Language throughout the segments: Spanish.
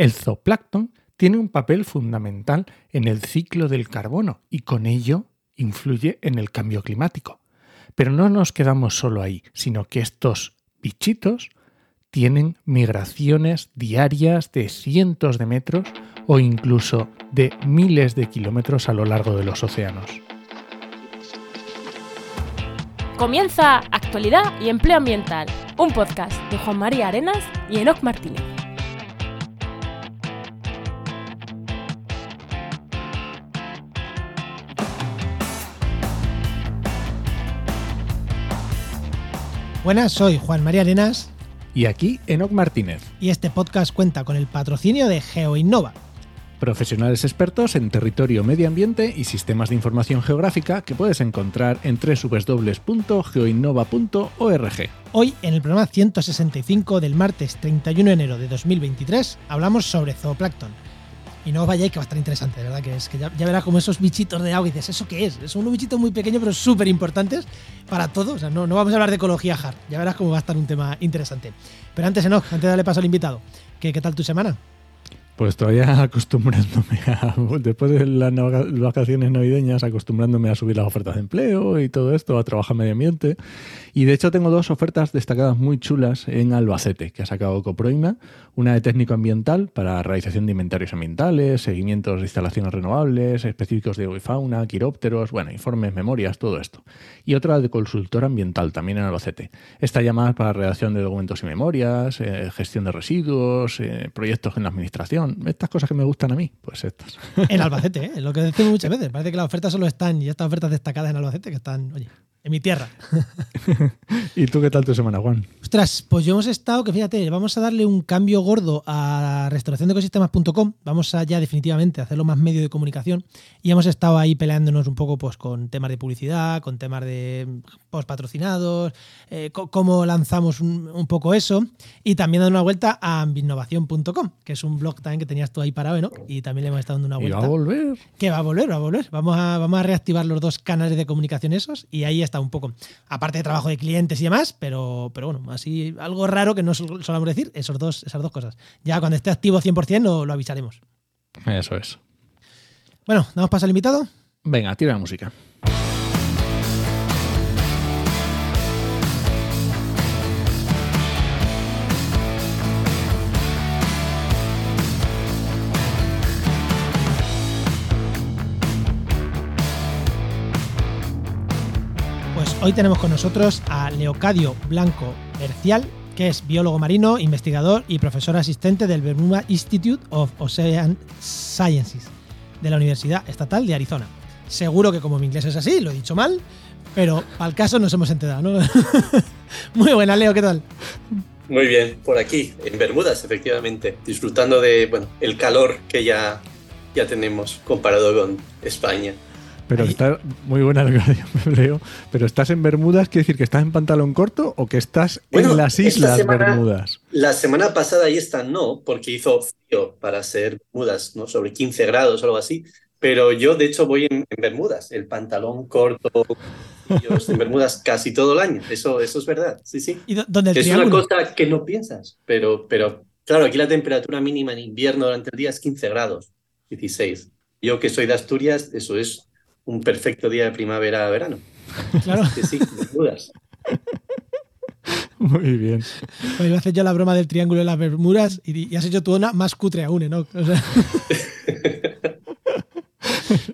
El zooplancton tiene un papel fundamental en el ciclo del carbono y con ello influye en el cambio climático. Pero no nos quedamos solo ahí, sino que estos bichitos tienen migraciones diarias de cientos de metros o incluso de miles de kilómetros a lo largo de los océanos. Comienza Actualidad y Empleo Ambiental, un podcast de Juan María Arenas y Enoc Martínez. Buenas, soy Juan María Arenas. Y aquí Enoc Martínez. Y este podcast cuenta con el patrocinio de GeoInnova. Profesionales expertos en territorio, medio ambiente y sistemas de información geográfica que puedes encontrar en www.geoinnova.org. Hoy, en el programa 165 del martes 31 de enero de 2023, hablamos sobre zooplancton y no os vayáis, que va a estar interesante, ¿verdad? Que es que ya, verás como esos bichitos de agua y dices, ¿eso qué es? Son unos bichitos muy pequeños, pero súper importantes para todos. O sea, no, no vamos a hablar de ecología hard. Ya verás cómo va a estar un tema interesante. Pero antes, Enoch, antes de darle paso al invitado, ¿qué, qué tal tu semana? Pues todavía acostumbrándome a, después de las vacaciones navideñas, acostumbrándome a subir las ofertas de empleo y todo esto, a trabajar medio ambiente. Y de hecho tengo dos ofertas destacadas muy chulas en Albacete, que ha sacado Coproima, una de técnico ambiental para realización de inventarios ambientales, seguimientos de instalaciones renovables, específicos de fauna, quirópteros, bueno, informes, memorias, todo esto. Y otra de consultor ambiental, también en Albacete. Esta llamada para redacción de documentos y memorias, eh, gestión de residuos, eh, proyectos en la administración estas cosas que me gustan a mí, pues estas. En Albacete, ¿eh? lo que decimos muchas veces. Parece que las ofertas solo están, y estas ofertas destacadas en Albacete, que están, oye, en mi tierra. ¿Y tú qué tal tu semana, Juan? Ostras, pues yo hemos estado, que fíjate, vamos a darle un cambio gordo a restauraciondeecosistemas.com, vamos a ya definitivamente hacerlo más medio de comunicación y hemos estado ahí peleándonos un poco pues con temas de publicidad, con temas de post patrocinados, eh, cómo lanzamos un, poco eso y también dando una vuelta a ambinnovación.com, que es un blog también que tenías tú ahí parado, ¿no? Y también le hemos estado dando una vuelta. ¿Y va a volver? Que va a volver, va a volver. Vamos a, vamos a reactivar los dos canales de comunicación esos y ahí está un poco, aparte de trabajo de clientes y demás, pero, pero bueno, así algo raro que no solemos decir, esos dos, esas dos cosas. Ya cuando esté activo 100% lo, lo avisaremos. Eso es. Bueno, ¿damos paso al invitado? Venga, tira la música. Hoy tenemos con nosotros a Leocadio Blanco Bercial, que es biólogo marino, investigador y profesor asistente del Bermuda Institute of Ocean Sciences de la Universidad Estatal de Arizona. Seguro que como mi inglés es así, lo he dicho mal, pero al caso nos hemos enterado, ¿no? Muy buena, Leo, ¿qué tal? Muy bien, por aquí, en Bermudas, efectivamente, disfrutando de bueno, el calor que ya, ya tenemos comparado con España. Pero está muy buena la que leo. Pero estás en Bermudas, ¿quiere decir que estás en pantalón corto o que estás en las Islas Bermudas? La semana pasada y esta no, porque hizo frío para ser Bermudas, ¿no? Sobre 15 grados o algo así. Pero yo, de hecho, voy en, Bermudas, el pantalón corto, en Bermudas casi todo el año. Eso, eso es verdad, sí, sí. ¿Y dónde es una cosa que no piensas, pero, pero claro, aquí la temperatura mínima en invierno durante el día es 15 grados, 16. Yo que soy de Asturias, eso es un perfecto día de primavera a verano. Claro. Que sí, sin dudas. Muy bien. Pues iba a hacer yo la broma del triángulo de las Bermudas y, has hecho tú una más cutre aún, ¿no? O sea...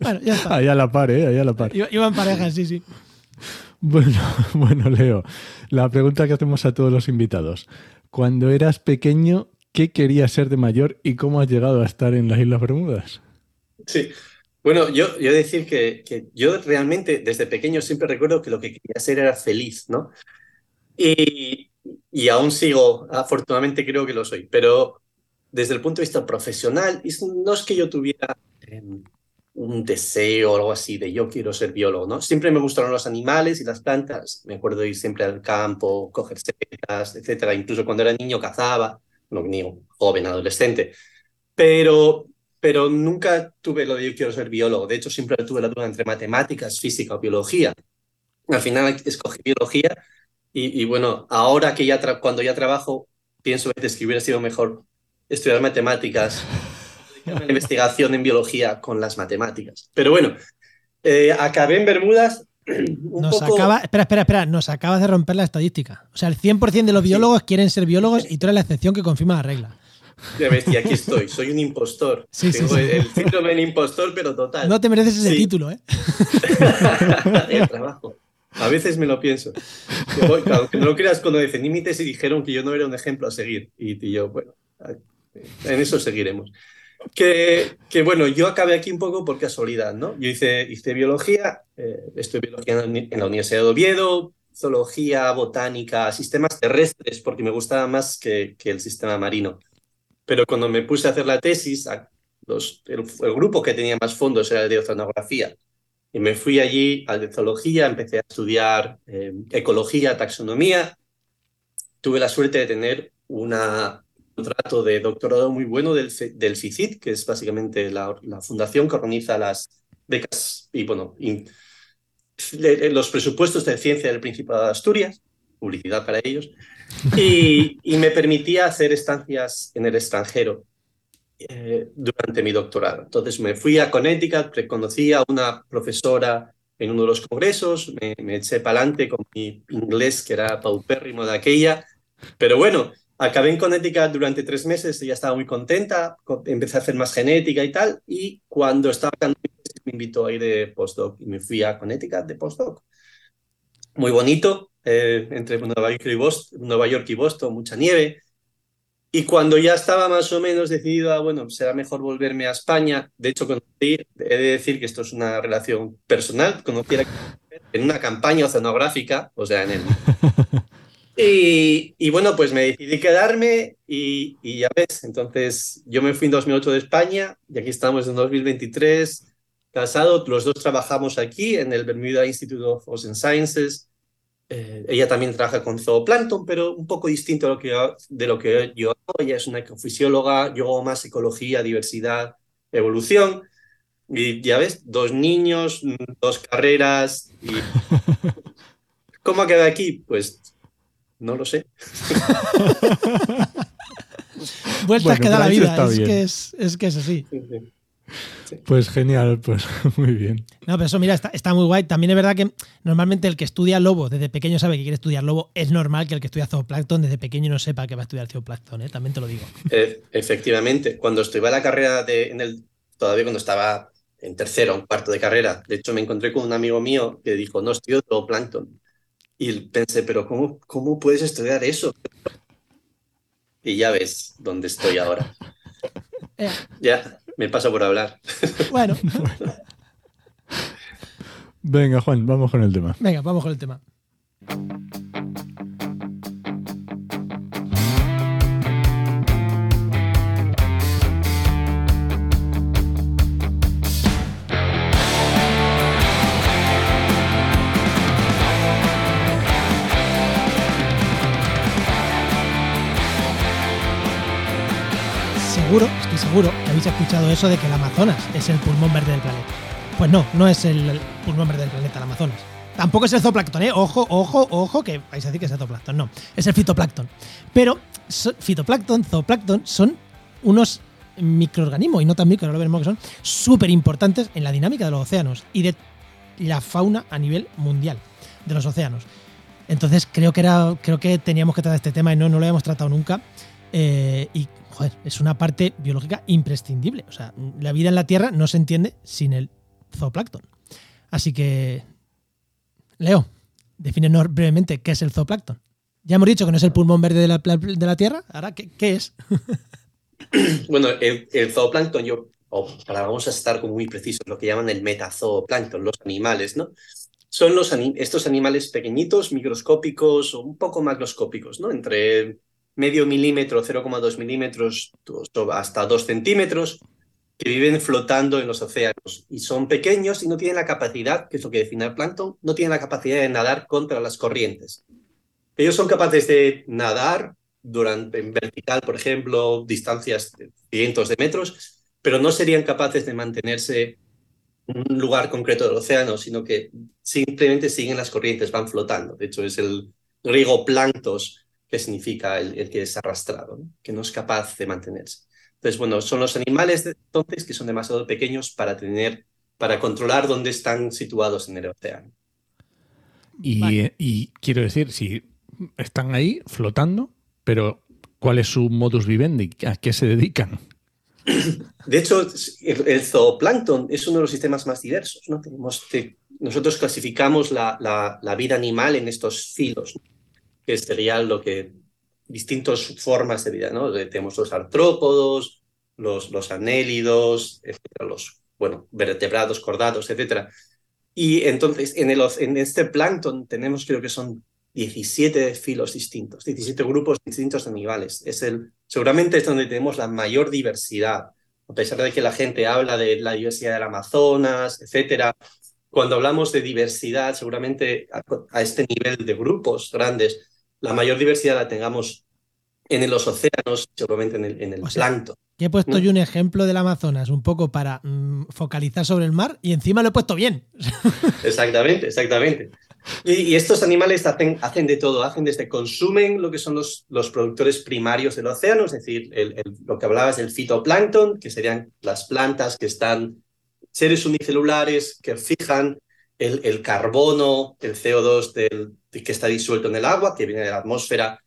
bueno, ya está. Ahí a la par, ¿eh? Ahí a la par. Iban parejas, sí, sí. Bueno, bueno, Leo, la pregunta que hacemos a todos los invitados. Cuando eras pequeño, ¿qué querías ser de mayor y cómo has llegado a estar en las Islas Bermudas? Sí, bueno, yo, yo decir que, que, yo realmente desde pequeño siempre recuerdo que lo que quería ser era feliz, ¿no? Y, y aún sigo, afortunadamente creo que lo soy, pero desde el punto de vista profesional, no es que yo tuviera em, un deseo o algo así de yo quiero ser biólogo, ¿no? Siempre me gustaron los animales y las plantas, me acuerdo ir siempre al campo, coger setas, etcétera, incluso cuando era niño cazaba, no niño, joven, adolescente, pero pero nunca tuve lo de yo quiero ser biólogo. De hecho, siempre tuve la duda entre matemáticas, física o biología. Al final escogí biología y, bueno, ahora que ya cuando ya trabajo, pienso que hubiera sido mejor estudiar matemáticas, la investigación en biología con las matemáticas. Pero bueno, eh, acabé en Bermudas. Un Nos poco... acaba, espera, espera, espera, nos acabas de romper la estadística. O sea, el 100% de los biólogos quieren ser biólogos y tú eres la excepción que confirma la regla. Ya ves, y aquí estoy, soy un impostor. Sí, sí, Tengo sí. el, el síndrome del impostor, pero total. No te mereces ese Sí. título, ¿eh? el trabajo. A veces me lo pienso. Yo voy- aunque no lo creas, cuando dicen límites y dijeron que yo no era un ejemplo a seguir. Y, y yo, bueno, en eso seguiremos. Que, que, bueno, yo acabé aquí un poco por casualidad, ¿no? Yo hice, hice biología, eh, estudié biología en la, uni- en la Universidad de Oviedo, zoología, botánica, sistemas terrestres, porque me gustaba más que, que el sistema marino. Pero cuando me puse a hacer la tesis, el, grupo que tenía más fondos era el de oceanografía. Y me fui allí al de zoología, empecé a estudiar eh, ecología, taxonomía. Tuve la suerte de tener un contrato de doctorado muy bueno del, del que es básicamente la, fundación que organiza las becas y, bueno, le- los presupuestos de ciencia del Principado de Asturias, publicidad para ellos, y, y me permitía hacer estancias en el extranjero eh, durante mi doctorado. Entonces me fui a Connecticut, conocí a una profesora en uno de los congresos, me, me eché para adelante con mi inglés que era paupérrimo de aquella, pero bueno, acabé en Connecticut durante tres meses, ella estaba muy contenta, co- empecé a hacer más genética y tal, y cuando estaba me invitó a ir de postdoc y me fui a Connecticut de postdoc. Muy bonito, eh, entre Nueva York, y Boston, Nueva York y Boston, mucha nieve. Y cuando ya estaba más o menos decidido a, bueno, será mejor volverme a España, de hecho, conocí, he de decir que esto es una relación personal, conocí en una campaña oceanográfica, o sea, en el... Y, y bueno, pues me decidí quedarme y, y ya ves, entonces yo me fui en 2008 de España y aquí estamos en 2023, casados, los dos trabajamos aquí en el Bermuda Institute of Ocean Sciences. Eh, ella también trabaja con zooplancton, pero un poco distinto a lo que yo- de lo que yo hago. Ella es una ecofisióloga, yo hago más ecología, diversidad, evolución. Y ya ves, dos niños, dos carreras. Y... ¿Cómo ha quedado aquí? Pues no lo sé. Vueltas Bueno, que da la vida. Es que es, es que es así. Sí, sí. Pues genial, pues muy bien. No, pero eso, mira, está, está muy guay. También es verdad que normalmente el que estudia lobo desde pequeño sabe que quiere estudiar lobo. Es normal que el que estudia zooplancton desde pequeño no sepa que va a estudiar zooplancton, ¿eh? También te lo digo. E- efectivamente, cuando estuve a la carrera de, en el, todavía cuando estaba en tercero o en cuarto de carrera, de hecho me encontré con un amigo mío que dijo, no, estudio zooplancton. Y pensé, pero ¿cómo, cómo puedes estudiar eso? Y ya ves dónde estoy ahora. Eh, Ya, me paso por hablar. bueno, Venga, Juan, vamos con el tema. venga, vamos con el tema. Seguro, estoy seguro que habéis escuchado eso de que el Amazonas es el pulmón verde del planeta. Pues no, no es el pulmón verde del planeta, el Amazonas. Tampoco es el zooplancton, ¿eh? Ojo, ojo, ojo, que vais a decir que es el zooplancton. No, es el fitoplancton. Pero so- fitoplancton, zooplancton son unos microorganismos, y no tan micro, ahora veremos que son, súper importantes en la dinámica de los océanos y de la fauna a nivel mundial de los océanos. Entonces creo que era, creo que teníamos que tratar este tema y no, no lo habíamos tratado nunca. Eh, y joder, es una parte biológica imprescindible. O sea, la vida en la Tierra no se entiende sin el zooplancton. Así que, Leo, defínenos brevemente qué es el zooplancton. Ya hemos dicho que no es el pulmón verde de la, de la Tierra. Ahora, ¿qué, qué es? Bueno, el, zooplancton, yo, o para vamos a estar como muy precisos, lo que llaman el metazooplancton, los animales, ¿no? Son los estos animales pequeñitos, microscópicos o un poco macroscópicos, ¿no? Entre medio milímetro, 0,2 milímetros hasta 2 centímetros, que viven flotando en los océanos y son pequeños y no tienen la capacidad, que es lo que define el plancton, no tienen la capacidad de nadar contra las corrientes. Ellos son capaces de nadar durante, en vertical, por ejemplo, distancias de cientos de metros, pero no serían capaces de mantenerse en un lugar concreto del océano, sino que simplemente siguen las corrientes, van flotando. De hecho, es el rigoplanctos que significa el, que es arrastrado, que no es capaz de mantenerse. Entonces, bueno, son los animales entonces que son demasiado pequeños para tener, para controlar dónde están situados en el océano. Y, y quiero decir, si están ahí flotando, pero ¿cuál es su modus vivendi? ¿A qué se dedican? De hecho, el, zooplancton es uno de los sistemas más diversos. ¿no? Tenemos, nosotros clasificamos la, la, vida animal en estos filos, que sería lo que distintas formas de vida. ¿no? Tenemos los artrópodos, los, los anélidos, los bueno, vertebrados, cordados, etc. Y entonces, en, el, en este plancton tenemos, creo que son 17 filos distintos, 17 grupos distintos de animales. Es el, seguramente es donde tenemos la mayor diversidad. A pesar de que la gente habla de la diversidad del Amazonas, etcétera, cuando hablamos de diversidad, seguramente a, este nivel de grupos grandes, la mayor diversidad la tengamos en los océanos, seguramente en el, en el plancton. he puesto yo un ejemplo del Amazonas, un poco para mm, focalizar sobre el mar, y encima lo he puesto bien. Exactamente, exactamente. Y, estos animales hacen, hacen, de todo, hacen desde consumen lo que son los, los productores primarios del océano, es decir, lo que hablabas del fitoplancton, que serían las plantas que están, seres unicelulares que fijan el, el carbono, el CO2 del, que está disuelto en el agua, que viene de la atmósfera,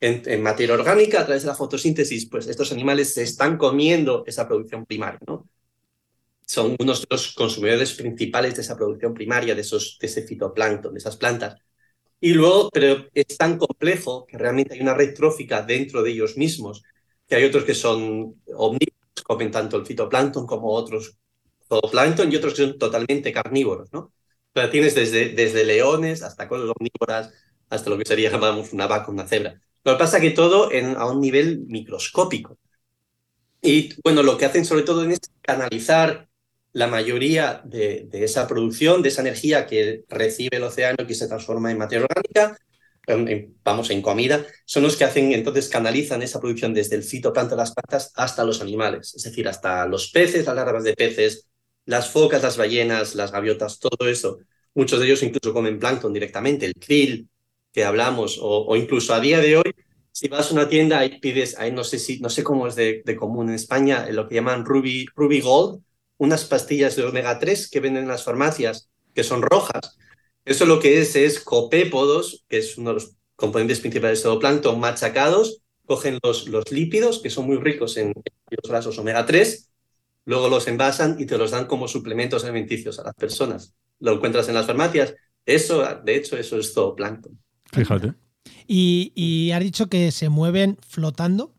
en, materia orgánica a través de la fotosíntesis, pues estos animales se están comiendo esa producción primaria, ¿no? son unos de los consumidores principales de esa producción primaria, de, esos, de ese fitoplancton, de esas plantas. Y luego, pero es tan complejo que realmente hay una red trófica dentro de ellos mismos, que hay otros que son omnívoros, comen tanto el fitoplancton como otros zooplancton y otros que son totalmente carnívoros, ¿no? Pero tienes desde, desde leones hasta cosas omnívoras, hasta lo que sería, llamamos, una vaca, una cebra. Lo que pasa es que todo en, a un nivel microscópico. Y bueno, lo que hacen sobre todo es canalizar la mayoría de, esa producción, de esa energía que recibe el océano que se transforma en materia orgánica, vamos, en comida, son los que hacen, entonces canalizan esa producción desde el fitoplancton de las plantas hasta los animales, es decir, hasta los peces, las larvas de peces, las focas, las ballenas, las gaviotas, todo eso. Muchos de ellos incluso comen plancton directamente, el krill que hablamos, o, incluso a día de hoy, si vas a una tienda y pides, ahí no sé si, no sé cómo es de, de común en España, lo que llaman Ruby, Ruby Gold, unas pastillas de omega 3 que venden en las farmacias, que son rojas. Eso lo que es es copépodos, que es uno de los componentes principales del zooplancton, machacados, cogen los, los lípidos, que son muy ricos en los grasos omega 3, luego los envasan y te los dan como suplementos alimenticios a las personas. Lo encuentras en las farmacias. Eso, de hecho, eso es zooplancton. Fíjate. Y, y has dicho que se mueven flotando.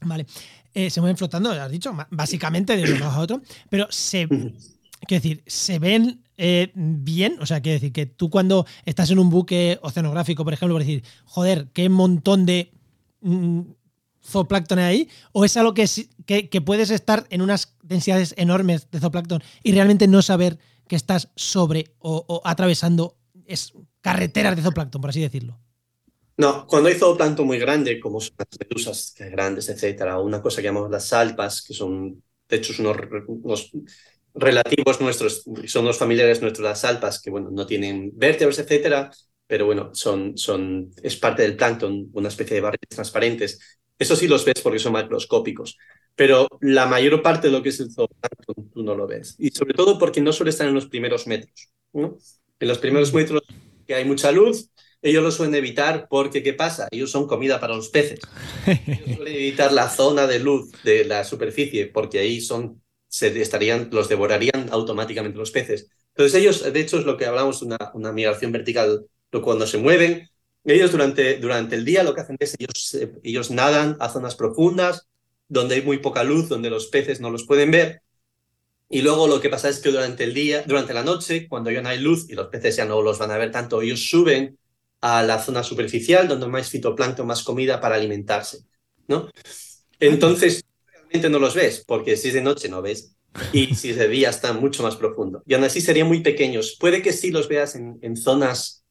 Vale. Eh, se mueven flotando, has dicho, básicamente de un lado a otro, pero se, quiero decir, se ven eh, bien, o sea, quiero decir que tú cuando estás en un buque oceanográfico, por ejemplo, por decir, joder, qué montón de mm, zooplancton ahí, o es algo que, que, puedes estar en unas densidades enormes de zooplancton y realmente no saber que estás sobre o, atravesando es carreteras de zooplancton, por así decirlo. No, cuando hay zooplancton muy grande, como son las medusas grandes, etcétera, o una cosa que llamamos las salpas, que son, de hecho, unos, relativos nuestros, son los familiares nuestros, las salpas, que, bueno, no tienen vértebras, etcétera, pero bueno, son, son, es parte del plancton, una especie de barreras transparentes. Eso sí los ves porque son macroscópicos, pero la mayor parte de lo que es el zooplancton tú no lo ves. Y sobre todo porque no suele estar en los primeros metros. ¿no? En los primeros metros que hay mucha luz, ellos lo suelen evitar porque, ¿qué pasa? Ellos son comida para los peces. Ellos suelen evitar la zona de luz de la superficie porque ahí son, se estarían, los devorarían automáticamente los peces. Entonces ellos, de hecho, es lo que hablamos una, una migración vertical, cuando se mueven, ellos durante, durante el día lo que hacen es ellos, ellos nadan a zonas profundas donde hay muy poca luz, donde los peces no los pueden ver. Y luego lo que pasa es que durante el día, durante la noche, cuando ya no hay luz y los peces ya no los van a ver tanto, ellos suben a la zona superficial, donde más fitoplancton, más comida para alimentarse, ¿no? Entonces, realmente no los ves, porque si es de noche no ves, y si es de día están mucho más profundo. Y aún así serían muy pequeños. Puede que sí los veas en, en zonas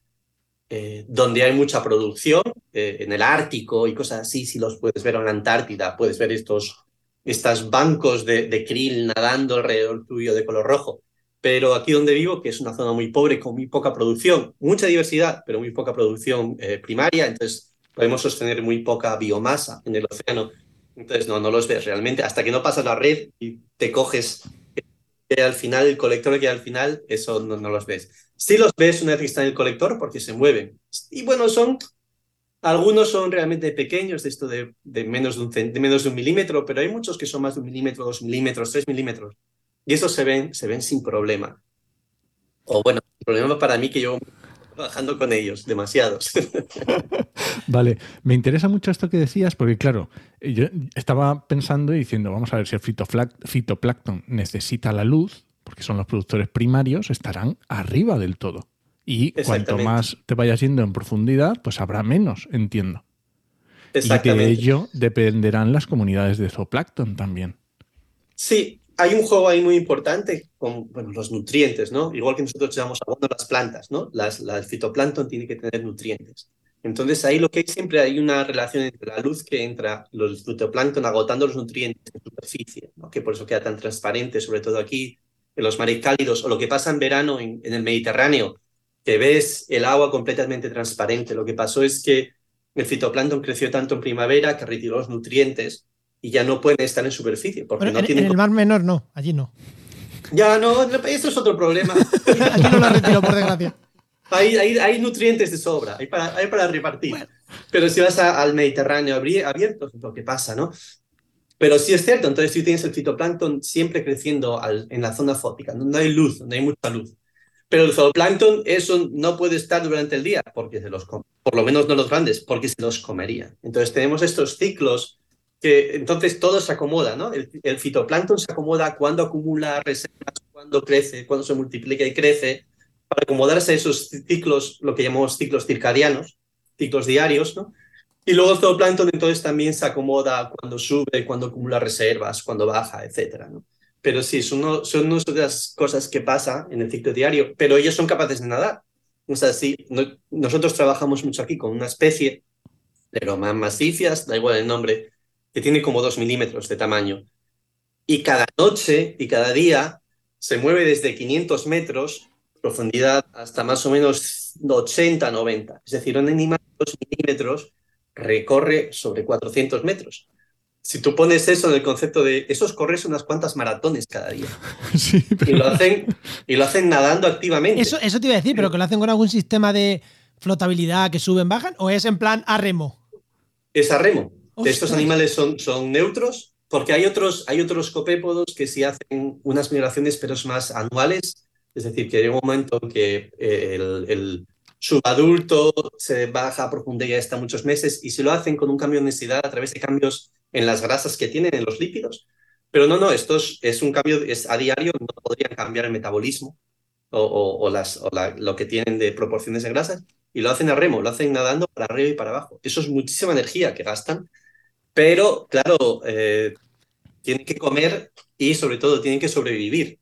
eh, donde hay mucha producción, eh, en el Ártico y cosas así, si los puedes ver en la Antártida, puedes ver estos, estos bancos de, krill nadando alrededor tuyo de color rojo pero aquí donde vivo, que es una zona muy pobre, con muy poca producción, mucha diversidad, pero muy poca producción eh, primaria, entonces podemos sostener muy poca biomasa en el océano. Entonces, no, no los ves realmente. Hasta que no pasas la red y te coges al final, el colector que al final, eso no los ves. Sí los ves una vez que están en el colector porque se mueven. Y bueno, son algunos son realmente pequeños, de esto de, de menos, de un, de menos de un milímetro, pero hay muchos que son más de un milímetro, dos milímetros, tres milímetros. Y esos se ven, se ven sin problema. O bueno, el problema para mí que yo trabajando con ellos, demasiados. vale, me interesa mucho esto que decías, porque claro, yo estaba pensando y diciendo, vamos a ver si el fitoplancton necesita la luz, porque son los productores primarios, estarán arriba del todo. Y cuanto más te vayas yendo en profundidad, pues habrá menos, entiendo. Y de ello dependerán las comunidades de zooplancton también. Sí, hay un juego ahí muy importante con bueno, los nutrientes, ¿no? Igual que nosotros llamamos abono a las plantas, ¿no? Las, el fitoplancton tiene que tener nutrientes. Entonces ahí lo que hay siempre hay una relación entre la luz que entra, los fitoplancton agotando los nutrientes en superficie, ¿no? que por eso queda tan transparente, sobre todo aquí en los mares cálidos, o lo que pasa en verano en, en el Mediterráneo, que ves el agua completamente transparente. Lo que pasó es que el fitoplancton creció tanto en primavera que retiró los nutrientes y ya no pueden estar en superficie. Porque no en, el mar menor no, allí no. Ya no, eso es otro problema. allí no lo retiro, por desgracia. Hay, hay, hay, nutrientes de sobra, hay para, hay para repartir. Pero si vas al Mediterráneo abierto, es lo que pasa, ¿no? Pero sí es cierto, entonces tú tienes el fitoplancton siempre creciendo en la zona fótica, donde hay luz, donde hay mucha luz. Pero el zooplancton, eso no puede estar durante el día, porque se los por lo menos no los grandes, porque se los comerían. Entonces tenemos estos ciclos que entonces todo se acomoda, ¿no? El, fitoplancton se acomoda cuando acumula reservas, cuando crece, cuando se multiplica y crece, para acomodarse a esos ciclos, lo que llamamos ciclos circadianos, ciclos diarios, ¿no? Y luego el zooplancton entonces también se acomoda cuando sube, cuando acumula reservas, cuando baja, etcétera, ¿no? Pero sí, son, son una de las cosas que pasa en el ciclo diario, pero ellos son capaces de nadar. O sea, sí, nosotros trabajamos mucho aquí con una especie de Massifias, da igual el nombre, que tiene como dos milímetros de tamaño. Y cada noche y cada día se mueve desde 500 metros profundidad hasta más o menos 80, 90. Es decir, un animal de 2 milímetros recorre sobre 400 metros. Si tú pones eso en el concepto de esos corres unas cuantas maratones cada día. y, lo hacen, y lo hacen nadando activamente. Eso, eso te iba a decir, pero que lo hacen con algún sistema de flotabilidad que suben, bajan, o es en plan a remo. Es a remo estos animales son, son neutros, porque hay otros, hay otros copépodos que sí hacen unas migraciones, pero es más anuales. Es decir, que hay un momento en que el, el subadulto se baja a profundidad está muchos meses, y se lo hacen con un cambio de densidad a través de cambios en las grasas que tienen, en los lípidos. Pero no, no, esto es, un cambio, es a diario, no podrían cambiar el metabolismo o, o, las, o lo que tienen de proporciones de grasas, y lo hacen a remo, lo hacen nadando para arriba y para abajo. Eso es muchísima energía que gastan pero, claro, eh, tienen que comer y sobre todo tienen que sobrevivir.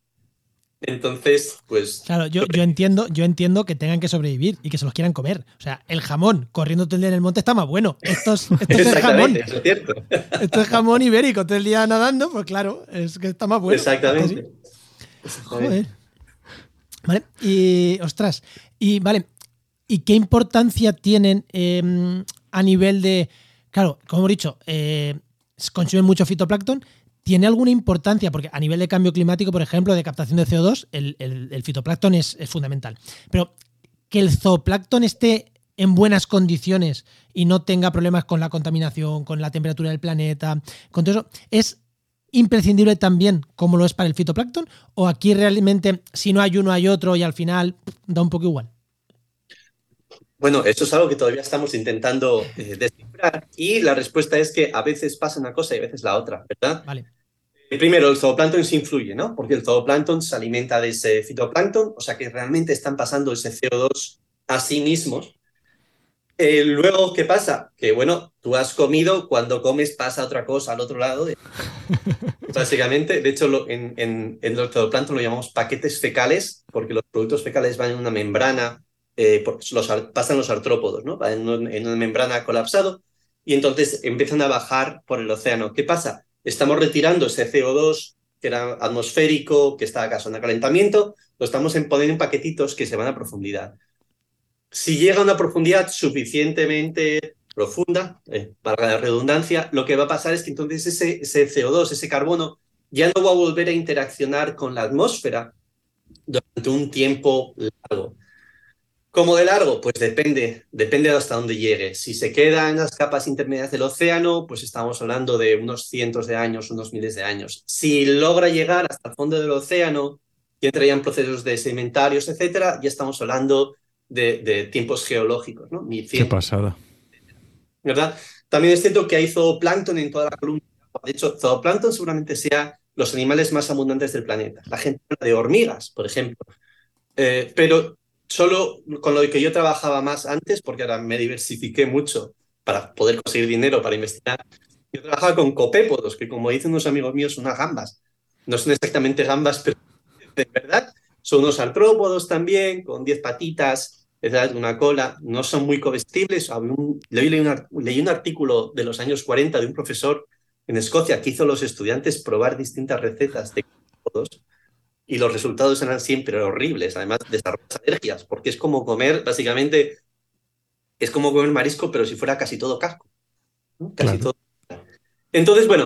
Entonces, pues. Claro, yo, yo, entiendo, yo entiendo que tengan que sobrevivir y que se los quieran comer. O sea, el jamón corriendo todo el día en el monte está más bueno. Esto es, esto jamón. Eso es cierto. Esto es jamón ibérico todo el día nadando, pues claro, es que está más bueno. Exactamente. Joder. Vale. Y, ostras, y vale. ¿Y qué importancia tienen em, a nivel de Claro, como hemos dicho, eh, consumen mucho fitoplancton. ¿Tiene alguna importancia? Porque a nivel de cambio climático, por ejemplo, de captación de CO2, el, fitoplancton es, fundamental. Pero que el zooplancton esté en buenas condiciones y no tenga problemas con la contaminación, con la temperatura del planeta, con todo eso, ¿es imprescindible también como lo es para el fitoplancton? ¿O aquí realmente, si no hay uno, hay otro y al final da un poco igual? Bueno, eso es algo que todavía estamos intentando eh, descifrar y la respuesta es que a veces pasa una cosa y a veces la otra, ¿verdad? Vale. Eh, primero, el zooplancton se influye, ¿no? Porque el zooplancton se alimenta de ese fitoplancton, o sea que realmente están pasando ese CO2 a sí mismos. Eh, luego, ¿qué pasa? Que bueno, tú has comido, cuando comes pasa otra cosa al otro lado. Básicamente, de hecho, en, en, en el zooplancton lo llamamos paquetes fecales, porque los productos fecales van en una membrana eh, pasan los artrópodos, ¿no? En, en, una membrana colapsado y entonces empiezan a bajar por el océano. ¿Qué pasa? Estamos retirando ese CO2 que era atmosférico, que está acaso en calentamiento, lo estamos poniendo en paquetitos que se van a profundidad. Si llega a una profundidad suficientemente profunda, eh, para la redundancia, lo que va a pasar es que entonces ese, ese CO2, ese carbono, ya no va a volver a interaccionar con la atmósfera durante un tiempo largo. ¿Cómo de largo? Pues depende, depende de hasta dónde llegue. Si se queda en las capas intermedias del océano, pues estamos hablando de unos cientos de años, unos miles de años. Si logra llegar hasta el fondo del océano y entra ya en procesos de sedimentarios, etcétera, ya estamos hablando de, tiempos geológicos, ¿no? Qué pasada. ¿Verdad? También es cierto que hay zooplancton en toda la columna. De hecho, zooplancton seguramente sea los animales más abundantes del planeta. La gente habla de hormigas, por ejemplo. Eh, pero solo con lo que yo trabajaba más antes, porque ahora me diversifiqué mucho para poder conseguir dinero para investigar, yo trabajaba con copépodos, que como dicen unos amigos míos, son unas gambas. No son exactamente gambas, pero de verdad son unos artrópodos también, con 10 patitas, una cola. No son muy comestibles. leí, un, leí un artículo de los años 40 de un profesor en Escocia que hizo a los estudiantes probar distintas recetas de copépodos y los resultados eran siempre horribles, además desarrollas alergias, porque es como comer, básicamente, es como comer marisco, pero si fuera casi todo casco. Casi todo. Entonces, bueno,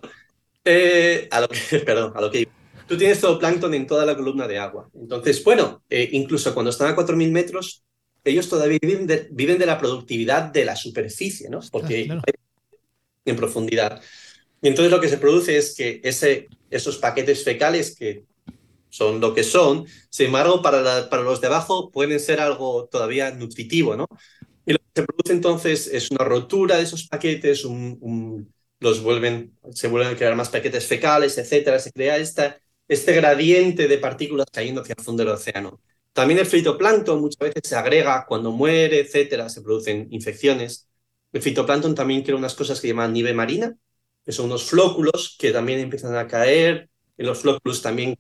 eh, a lo que, perdón, a lo que Tú tienes todo plancton en toda la columna de agua. Entonces, bueno, eh, incluso cuando están a 4.000 metros, ellos todavía viven de, viven de, la productividad de la superficie, ¿no? Porque en profundidad. Y entonces lo que se produce es que ese, esos paquetes fecales que son lo que son, sin embargo, para, para los de abajo pueden ser algo todavía nutritivo, ¿no? Y lo que se produce entonces es una rotura de esos paquetes, los vuelven, se vuelven a crear más paquetes fecales, etcétera, se crea esta, este gradiente de partículas cayendo hacia el fondo del océano. También el fitoplancton muchas veces se agrega cuando muere, etcétera, se producen infecciones. El fitoplancton también crea unas cosas que llaman nieve marina, que son unos flóculos que también empiezan a caer, en los flóculos también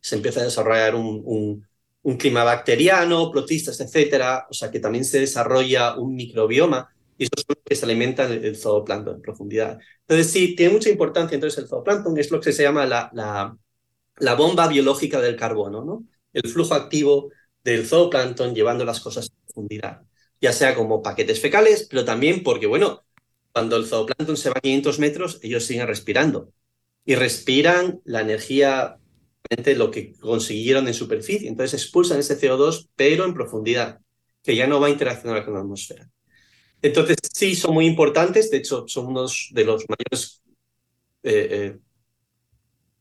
se empieza a desarrollar un, un, clima bacteriano, protistas, etcétera, o sea que también se desarrolla un microbioma y eso es lo que se alimenta el, zooplancton en profundidad. Entonces sí, tiene mucha importancia entonces el zooplancton, es lo que se llama la, la, la bomba biológica del carbono, ¿no? El flujo activo del zooplancton llevando las cosas a profundidad, ya sea como paquetes fecales, pero también porque, bueno, cuando el zooplancton se va a 500 metros, ellos siguen respirando y respiran la energía, lo que consiguieron en superficie. Entonces expulsan ese CO2, pero en profundidad, que ya no va a interaccionar con la atmósfera. Entonces, sí, son muy importantes. De hecho, son unos de los mayores eh, eh,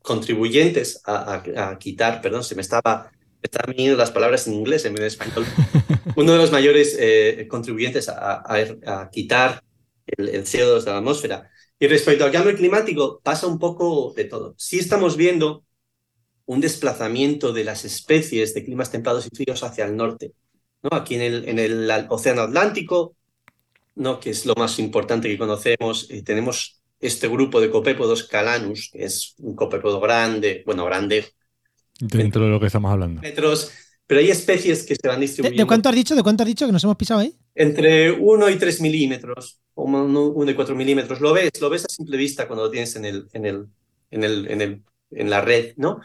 contribuyentes a, quitar, perdón, se me estaba, estaban viniendo las palabras en inglés en español. Uno de los mayores eh, contribuyentes a, quitar el, el CO2 de la atmósfera. Y respecto al cambio climático, pasa un poco de todo. Sí estamos viendo un desplazamiento de las especies de climas templados y fríos hacia el norte. ¿no? Aquí en el, en el Océano Atlántico, ¿no? que es lo más importante que conocemos, eh, tenemos este grupo de copépodos calanus, que es un copépodo grande, bueno, grande. Dentro de lo que estamos hablando. Metros, pero hay especies que se van distribuyendo. ¿De, cuánto has dicho? ¿De cuánto has dicho que nos hemos pisado ahí? Entre 1 y 3 milímetros, o 1 y 4 milímetros. Lo ves, lo ves a simple vista cuando lo tienes en, el, en, el, en, el, en, el, en la red, ¿no?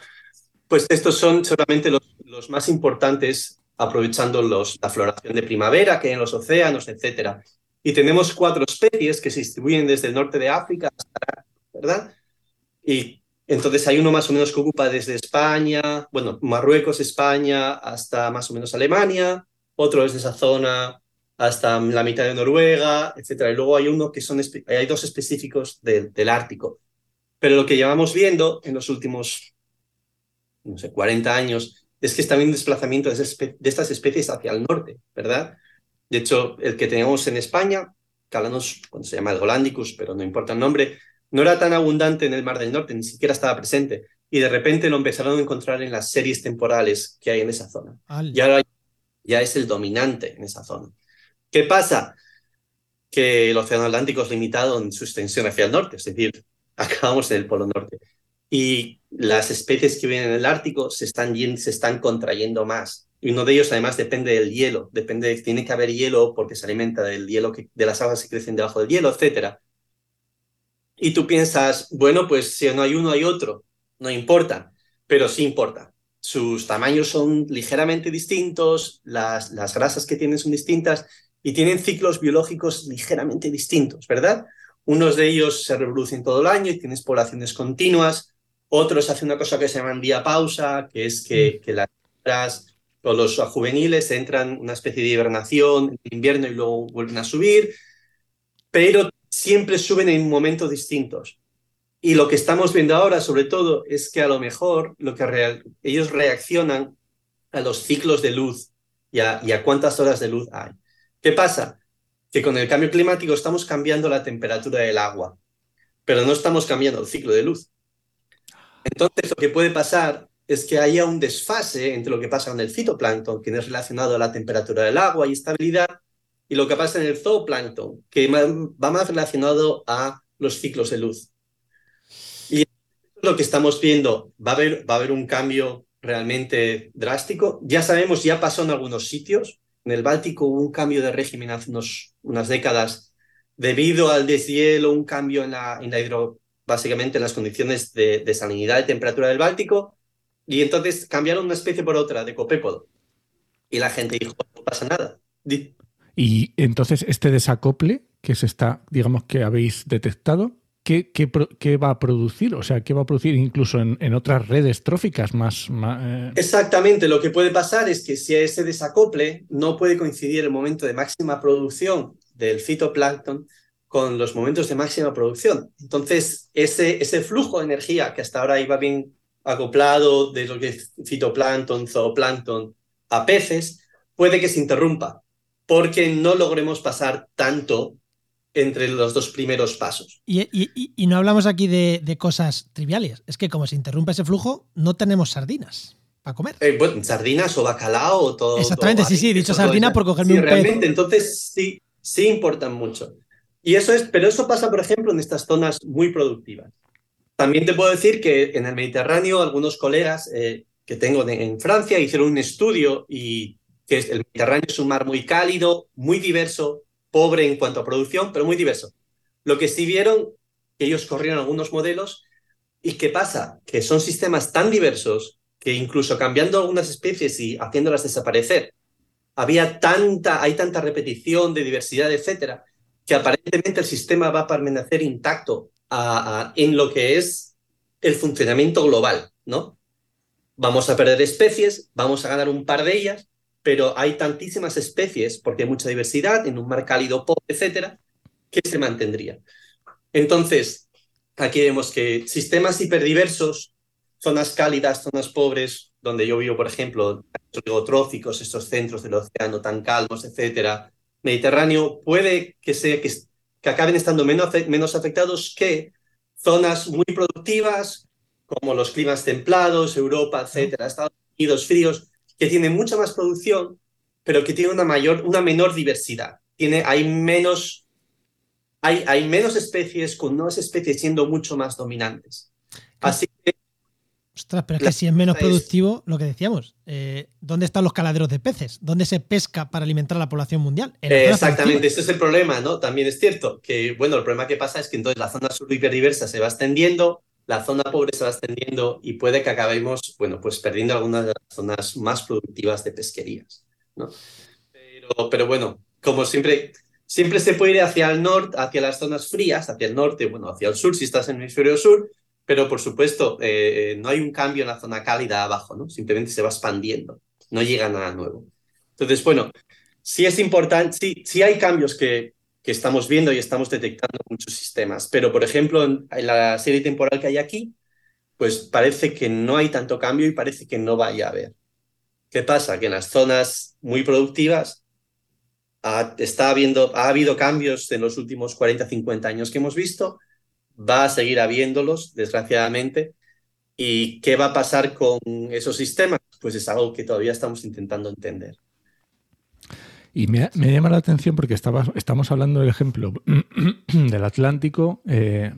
Pues estos son los, los más importantes, aprovechando los, la floración de primavera que hay en los océanos, etc. Y tenemos cuatro especies que se distribuyen desde el norte de África hasta, ¿verdad? Y entonces hay uno más o menos que ocupa desde España, bueno, Marruecos, España, hasta más o menos Alemania, otro desde esa zona hasta la mitad de Noruega, etc. Y luego hay uno que son, hay dos específicos del, del Ártico. Pero lo que llevamos viendo en los últimos, no sé, 40 años, es que está habiendo un desplazamiento de, estas especies hacia el norte, ¿verdad? De hecho, el que teníamos en España, Calanos, cuando se llama el Golandicus, pero no importa el nombre, no era tan abundante en el Mar del Norte, ni siquiera estaba presente. Y de repente lo empezaron a encontrar en las series temporales que hay en esa zona. Y ahora ya es el dominante en esa zona. ¿Qué pasa? Que el Océano Atlántico es limitado en su extensión hacia el norte, es decir, acabamos en el Polo Norte. Y las especies que vienen en el Ártico se están, se están contrayendo más. Y uno de ellos además depende del hielo, depende, tiene que haber hielo porque se alimenta del hielo, que, de las aguas que crecen debajo del hielo, etcétera y tú piensas, bueno, pues si no hay uno, hay otro. No importa, pero sí importa. Sus tamaños son ligeramente distintos, las, las grasas que tienen son distintas y tienen ciclos biológicos ligeramente distintos, ¿verdad? Unos de ellos se reproducen todo el año y tienes poblaciones continuas, otros hacen una cosa que se llama diapausa, que es que, que las o los juveniles entran en una especie de hibernación en invierno y luego vuelven a subir, pero siempre suben en momentos distintos. Y lo que estamos viendo ahora, sobre todo, es que a lo mejor lo que ellos reaccionan a los ciclos de luz y a, y a cuántas horas de luz hay. ¿Qué pasa? Que con el cambio climático estamos cambiando la temperatura del agua, pero no estamos cambiando el ciclo de luz. Entonces, lo que puede pasar es que haya un desfase entre lo que pasa con el fitoplancton, que es relacionado a la temperatura del agua y estabilidad, y lo que pasa en el zooplancton, que va más relacionado a los ciclos de luz. Y lo que estamos viendo, va a haber, va a haber un cambio realmente drástico. Ya sabemos, ya pasó en algunos sitios. En el Báltico hubo un cambio de régimen hace unas décadas debido al deshielo, un cambio en la, en la hidro, básicamente en las condiciones de, de salinidad y temperatura del Báltico y entonces cambiaron una especie por otra de copépodo. Y la gente dijo, no pasa nada. Y entonces este desacople que se está, digamos que habéis detectado, ¿qué, qué, va a producir? O sea, ¿qué va a producir incluso en, otras redes tróficas más... Eh? Exactamente, lo que puede pasar es que si ese desacople no puede coincidir el momento de máxima producción del fitoplancton con los momentos de máxima producción. Entonces, ese, ese flujo de energía que hasta ahora iba bien acoplado de lo que es fitoplancton, zooplancton a peces, puede que se interrumpa porque no logremos pasar tanto entre los dos primeros pasos. Y, no hablamos aquí de, cosas triviales, es que como se interrumpe ese flujo, no tenemos sardinas para comer. Eh, sardinas o bacalao o todo. Exactamente, sí, sí, dicho sardina por cogerme un realmente, entonces sí, sí importan mucho. Y eso es, pero eso pasa, por ejemplo, en estas zonas muy productivas. También te puedo decir que en el Mediterráneo algunos colegas eh, que tengo en Francia hicieron un estudio y que el Mediterráneo es un mar muy cálido, muy diverso, pobre en cuanto a producción, pero muy diverso. Lo que sí vieron, que ellos corrieron algunos modelos, ¿y qué pasa? Que son sistemas tan diversos que incluso cambiando algunas especies y haciéndolas desaparecer, había tanta, hay tanta repetición de diversidad, etcétera, que aparentemente el sistema va a permanecer intacto en lo que es el funcionamiento global, ¿no? Vamos a perder especies, vamos a ganar un par de ellas, pero hay tantísimas especies, porque hay mucha diversidad en un mar cálido, pobre, etcétera, que se mantendría. Entonces, aquí vemos que sistemas hiperdiversos, zonas cálidas, zonas pobres, donde yo vivo, por ejemplo, oligotróficos, estos centros del océano tan calmos, etcétera, Mediterráneo, puede que, sea, que que acaben estando menos, menos afectados que zonas muy productivas, como los climas templados, Europa, etcétera, Estados Unidos fríos, que tienen mucha más producción, pero que tienen una, mayor, una menor diversidad. Tiene, hay, menos, hay, hay menos especies, con nuevas especies siendo mucho más dominantes. Así que Ostras, pero es que si es menos productivo, lo que decíamos, eh, ¿dónde están los caladeros de peces? ¿Dónde se pesca para alimentar a la población mundial? exactamente, ese es el problema, ¿no? También es cierto que, bueno, el problema que pasa es que entonces la zona sur hiperdiversa se va extendiendo, la zona pobre se va extendiendo y puede que acabemos, bueno, pues perdiendo algunas de las zonas más productivas de pesquerías, ¿no? Pero, bueno, como siempre, siempre se puede ir hacia el norte, hacia las zonas frías, hacia el norte, bueno, hacia el sur si estás en el hemisferio sur, pero por supuesto, eh, no hay un cambio en la zona cálida abajo, ¿no? Simplemente se va expandiendo, no llega nada nuevo. Entonces, bueno, sí es importante, sí, sí hay cambios que, que estamos viendo y estamos detectando en muchos sistemas, pero por ejemplo, en, la serie temporal que hay aquí, pues parece que no hay tanto cambio y parece que no vaya a haber. ¿Qué pasa? Que en las zonas muy productivas ha, está habiendo, ha habido cambios en los últimos 40, 50 años que hemos visto, va a seguir habiéndolos, desgraciadamente. ¿Y qué va a pasar con esos sistemas? Pues es algo que todavía estamos intentando entender. Y me, llama la atención porque estamos hablando del ejemplo del Atlántico, eh,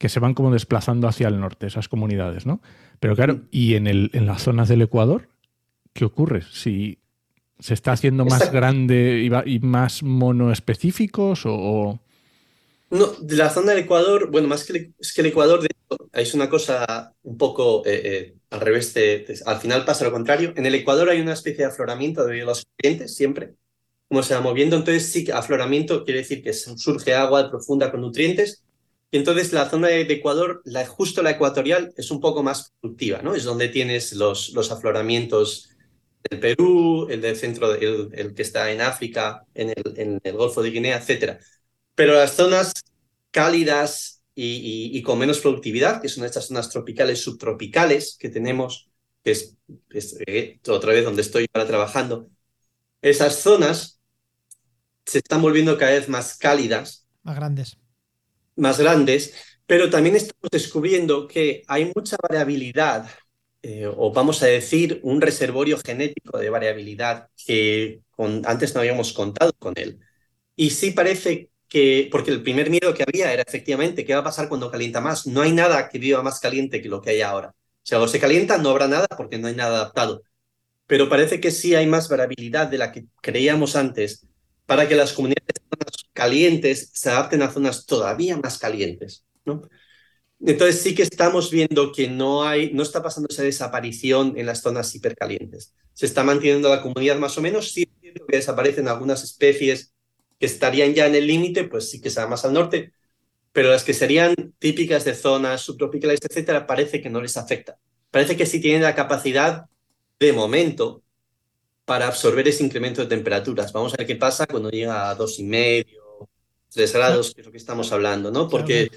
que se van como desplazando hacia el norte, esas comunidades, ¿no? Pero claro, mm. ¿y en, el, en las zonas del Ecuador? ¿Qué ocurre? Si se está haciendo más grande y, y más monoespecíficos o, no, de la zona del Ecuador, bueno, más que, es que el Ecuador de, es una cosa un poco eh, eh, al revés, al final pasa lo contrario. En el Ecuador hay una especie de afloramiento de los corrientes siempre, cómo se va moviendo. Entonces, sí, afloramiento quiere decir que surge agua profunda con nutrientes. Y entonces la zona de Ecuador, la, justo la ecuatorial, es un poco más productiva, ¿no? Es donde tienes los, los afloramientos del Perú, el del centro, el, el que está en África, en el, en el, Golfo de Guinea, etc. Pero las zonas cálidas y, y, con menos productividad, que son estas zonas tropicales, subtropicales que tenemos, que es, es eh, otra vez donde estoy ahora trabajando, esas zonas se están volviendo cada vez más cálidas. Más grandes. Más grandes, pero también estamos descubriendo que hay mucha variabilidad, eh, o vamos a decir, un reservorio genético de variabilidad que con, antes no habíamos contado con él. Y sí parece que, porque el primer miedo que había era efectivamente qué va a pasar cuando calienta más. No hay nada que viva más caliente que lo que hay ahora. Si algo se calienta, no habrá nada porque no hay nada adaptado. Pero parece que sí hay más variabilidad de la que creíamos antes para que las comunidades calientes se adapten a zonas todavía más calientes. ¿no? Entonces sí que estamos viendo que no, hay, no está pasando esa desaparición en las zonas hipercalientes. Se está manteniendo la comunidad más o menos, sí que desaparecen algunas especies que estarían ya en el límite, pues sí que se más al norte, pero las que serían típicas de zonas subtropicales, etcétera, parece que no les afecta. Parece que sí tienen la capacidad de momento para absorber ese incremento de temperaturas. Vamos a ver qué pasa cuando llega a dos y medio, tres grados, que es lo que estamos hablando, ¿no? Porque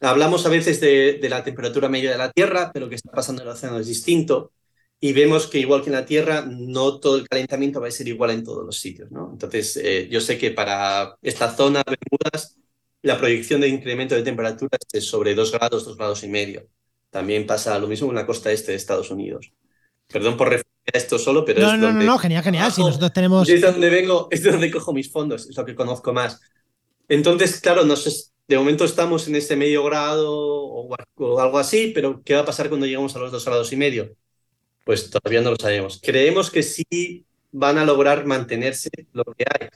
hablamos a veces de, de, la temperatura media de la Tierra, pero lo que está pasando en el océano es distinto. Y vemos que igual que en la Tierra, no todo el calentamiento va a ser igual en todos los sitios, ¿no? Entonces, eh, yo sé que para esta zona, Bermudas, la proyección de incremento de temperaturas es sobre dos grados, dos grados y medio. También pasa lo mismo en la costa este de Estados Unidos. Perdón por referir esto solo, pero no, es no, donde... no, no, genial, genial. Si nosotros tenemos. Es donde vengo, es donde cojo mis fondos, es lo que conozco más. Entonces, claro, no sé, de momento estamos en este medio grado o, o, algo así, pero ¿qué va a pasar cuando lleguemos a los dos grados y medio? Pues todavía no lo sabemos. Creemos que sí van a lograr mantenerse lo que hay,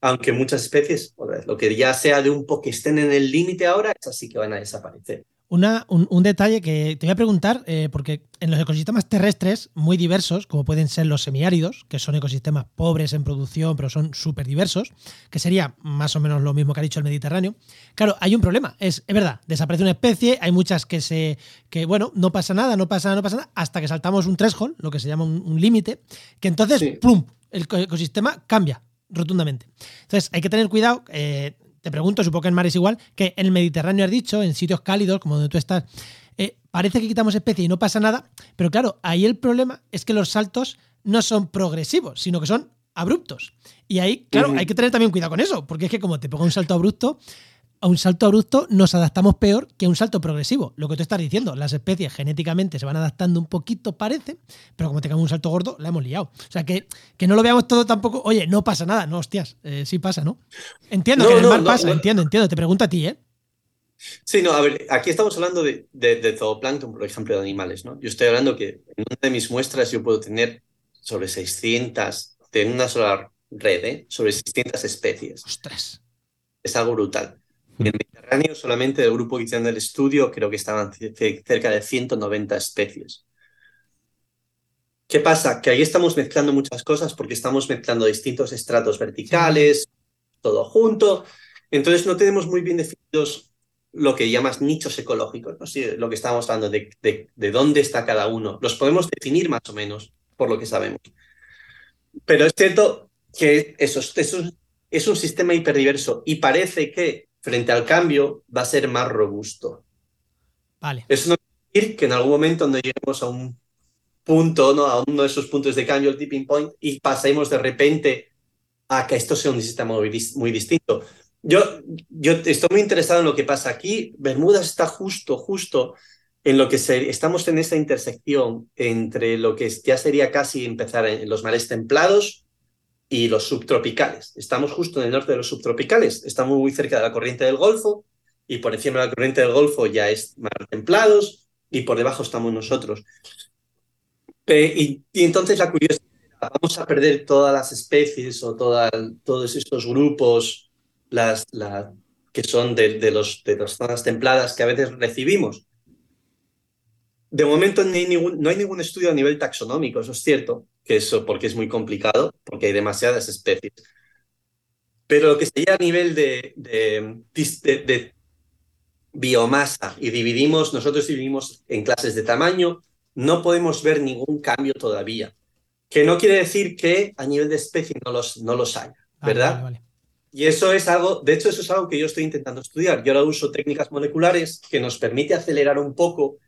aunque muchas especies, lo que ya sea de un poco que estén en el límite ahora, es así que van a desaparecer. Una, un, un, detalle que te voy a preguntar, eh, porque en los ecosistemas terrestres muy diversos, como pueden ser los semiáridos, que son ecosistemas pobres en producción, pero son súper diversos, que sería más o menos lo mismo que ha dicho el Mediterráneo, claro, hay un problema. Es, es verdad, desaparece una especie, hay muchas que se. que, bueno, no pasa nada, no pasa nada, no pasa nada, hasta que saltamos un threshold, lo que se llama un, un límite, que entonces, sí. ¡plum! El ecosistema cambia rotundamente. Entonces, hay que tener cuidado. Eh, te pregunto, supongo que en mar es igual, que en el Mediterráneo has dicho, en sitios cálidos, como donde tú estás, eh, parece que quitamos especie y no pasa nada, pero claro, ahí el problema es que los saltos no son progresivos, sino que son abruptos. Y ahí, claro, hay que tener también cuidado con eso, porque es que como te pongo un salto abrupto, a un salto abrupto nos adaptamos peor que a un salto progresivo. Lo que tú estás diciendo, las especies genéticamente se van adaptando un poquito, parece, pero como tengamos un salto gordo, la hemos liado. O sea, que, que no lo veamos todo tampoco, oye, no pasa nada, no, hostias, eh, sí pasa, ¿no? Entiendo no, que en el no, mar no, pasa, entiendo, entiendo, te pregunto a ti, ¿eh? Sí, no, a ver, aquí estamos hablando de, de, de zooplancton, por ejemplo, de animales, ¿no? Yo estoy hablando que en una de mis muestras yo puedo tener sobre 600, en una sola red, ¿eh? Sobre 600 especies. Ostras. Es algo brutal. En Mediterráneo, solamente del grupo que hicieron el estudio, creo que estaban cerca de 190 especies. ¿Qué pasa? Que ahí estamos mezclando muchas cosas porque estamos mezclando distintos estratos verticales, todo junto. Entonces no tenemos muy bien definidos lo que llamas nichos ecológicos, lo que estábamos hablando de, de, de dónde está cada uno. Los podemos definir más o menos por lo que sabemos. Pero es cierto que eso, eso es un sistema hiperdiverso y parece que frente al cambio va a ser más robusto. Vale. Eso no quiere decir que en algún momento cuando lleguemos a un punto, ¿no? a uno de esos puntos de cambio, el tipping point, y pasemos de repente a que esto sea un sistema muy, muy distinto. Yo, yo estoy muy interesado en lo que pasa aquí. Bermudas está justo, justo en lo que se, estamos en esta intersección entre lo que ya sería casi empezar en los mares templados y los subtropicales. Estamos justo en el norte de los subtropicales, estamos muy cerca de la corriente del Golfo y por encima de la corriente del Golfo ya es mar templados y por debajo estamos nosotros. Y, entonces la curiosidad, vamos a perder todas las especies o todos estos grupos las, las, que son de, de, los, de las zonas templadas que a veces recibimos. De momento no hay, ningún, no hay ningún estudio a nivel taxonómico, eso es cierto, que eso porque es muy complicado, porque hay demasiadas especies. Pero lo que sería a nivel de, de, de, biomasa y dividimos, nosotros dividimos en clases de tamaño, no podemos ver ningún cambio todavía. Que no quiere decir que a nivel de especie no los, no los haya, ¿verdad? Y eso es algo, de hecho, eso es algo que yo estoy intentando estudiar. Yo ahora uso técnicas moleculares que nos permite acelerar un poco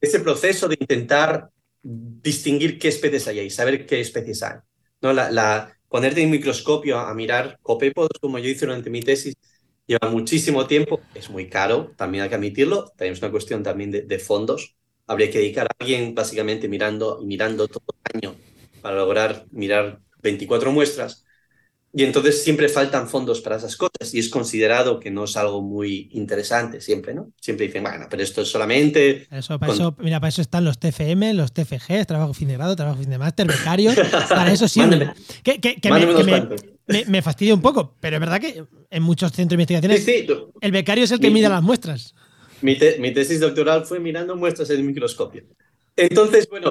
ese proceso de intentar distinguir qué especies hay ahí, saber qué especies hay. ¿no? La, la, ponerte en microscopio a, mirar copépodos, como yo hice durante mi tesis, lleva muchísimo tiempo, es muy caro, también hay que admitirlo, tenemos una cuestión también de, fondos. Habría que dedicar a alguien básicamente mirando mirando todo el año para lograr mirar 24 muestras. Y entonces siempre faltan fondos para esas cosas y es considerado que no es algo muy interesante siempre, ¿no? Siempre dicen, bueno, pero esto es solamente... Eso, para eso, mira, para eso están los TFM, los TFG, trabajo fin de grado, trabajo fin de máster, becarios, para eso sirve. que, que, que, me, me, fastidia un poco, pero es verdad que en muchos centros de investigaciones sí, sí, el becario es el que mide las muestras. Mi, mi tesis doctoral fue mirando muestras en el microscopio. Entonces, bueno,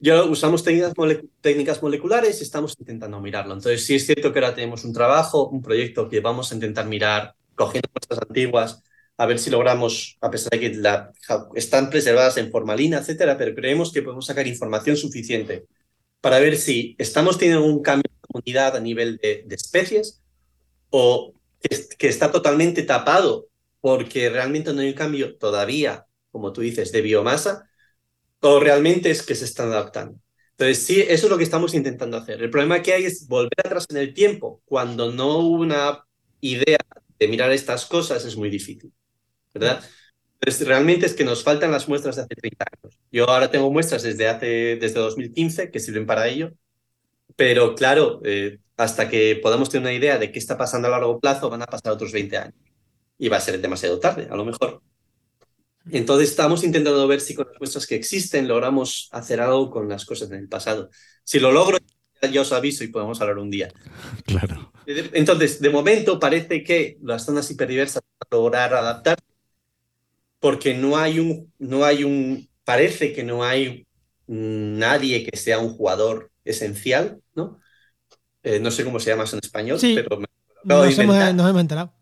ya usamos técnicas, técnicas moleculares y estamos intentando mirarlo. Entonces, sí es cierto que ahora tenemos un trabajo, un proyecto que vamos a intentar mirar, cogiendo muestras antiguas, a ver si logramos, a pesar de que la, están preservadas en formalina, etcétera, pero creemos que podemos sacar información suficiente para ver si estamos teniendo un cambio de comunidad a nivel de, de especies o que, que está totalmente tapado porque realmente no hay un cambio todavía, como tú dices, de biomasa o realmente es que se están adaptando. Entonces, sí, eso es lo que estamos intentando hacer. El problema que hay es volver atrás en el tiempo. Cuando no hubo una idea de mirar estas cosas, es muy difícil, ¿verdad? Entonces, realmente es que nos faltan las muestras de hace 30 años. Yo ahora tengo muestras desde, hace, desde 2015 que sirven para ello, pero claro, eh, hasta que podamos tener una idea de qué está pasando a largo plazo, van a pasar otros 20 años. Y va a ser demasiado tarde, a lo mejor. Entonces estamos intentando ver si con las muestras que existen logramos hacer algo con las cosas en el pasado. Si lo logro, ya os aviso y podemos hablar un día. Claro. Entonces, de momento parece que las zonas hiperdiversas van a lograr adaptar porque no hay un, no hay un, parece que no hay nadie que sea un jugador esencial, ¿no? Eh, no sé cómo se llama eso en español, pero me nos, hemos, nos hemos enterado.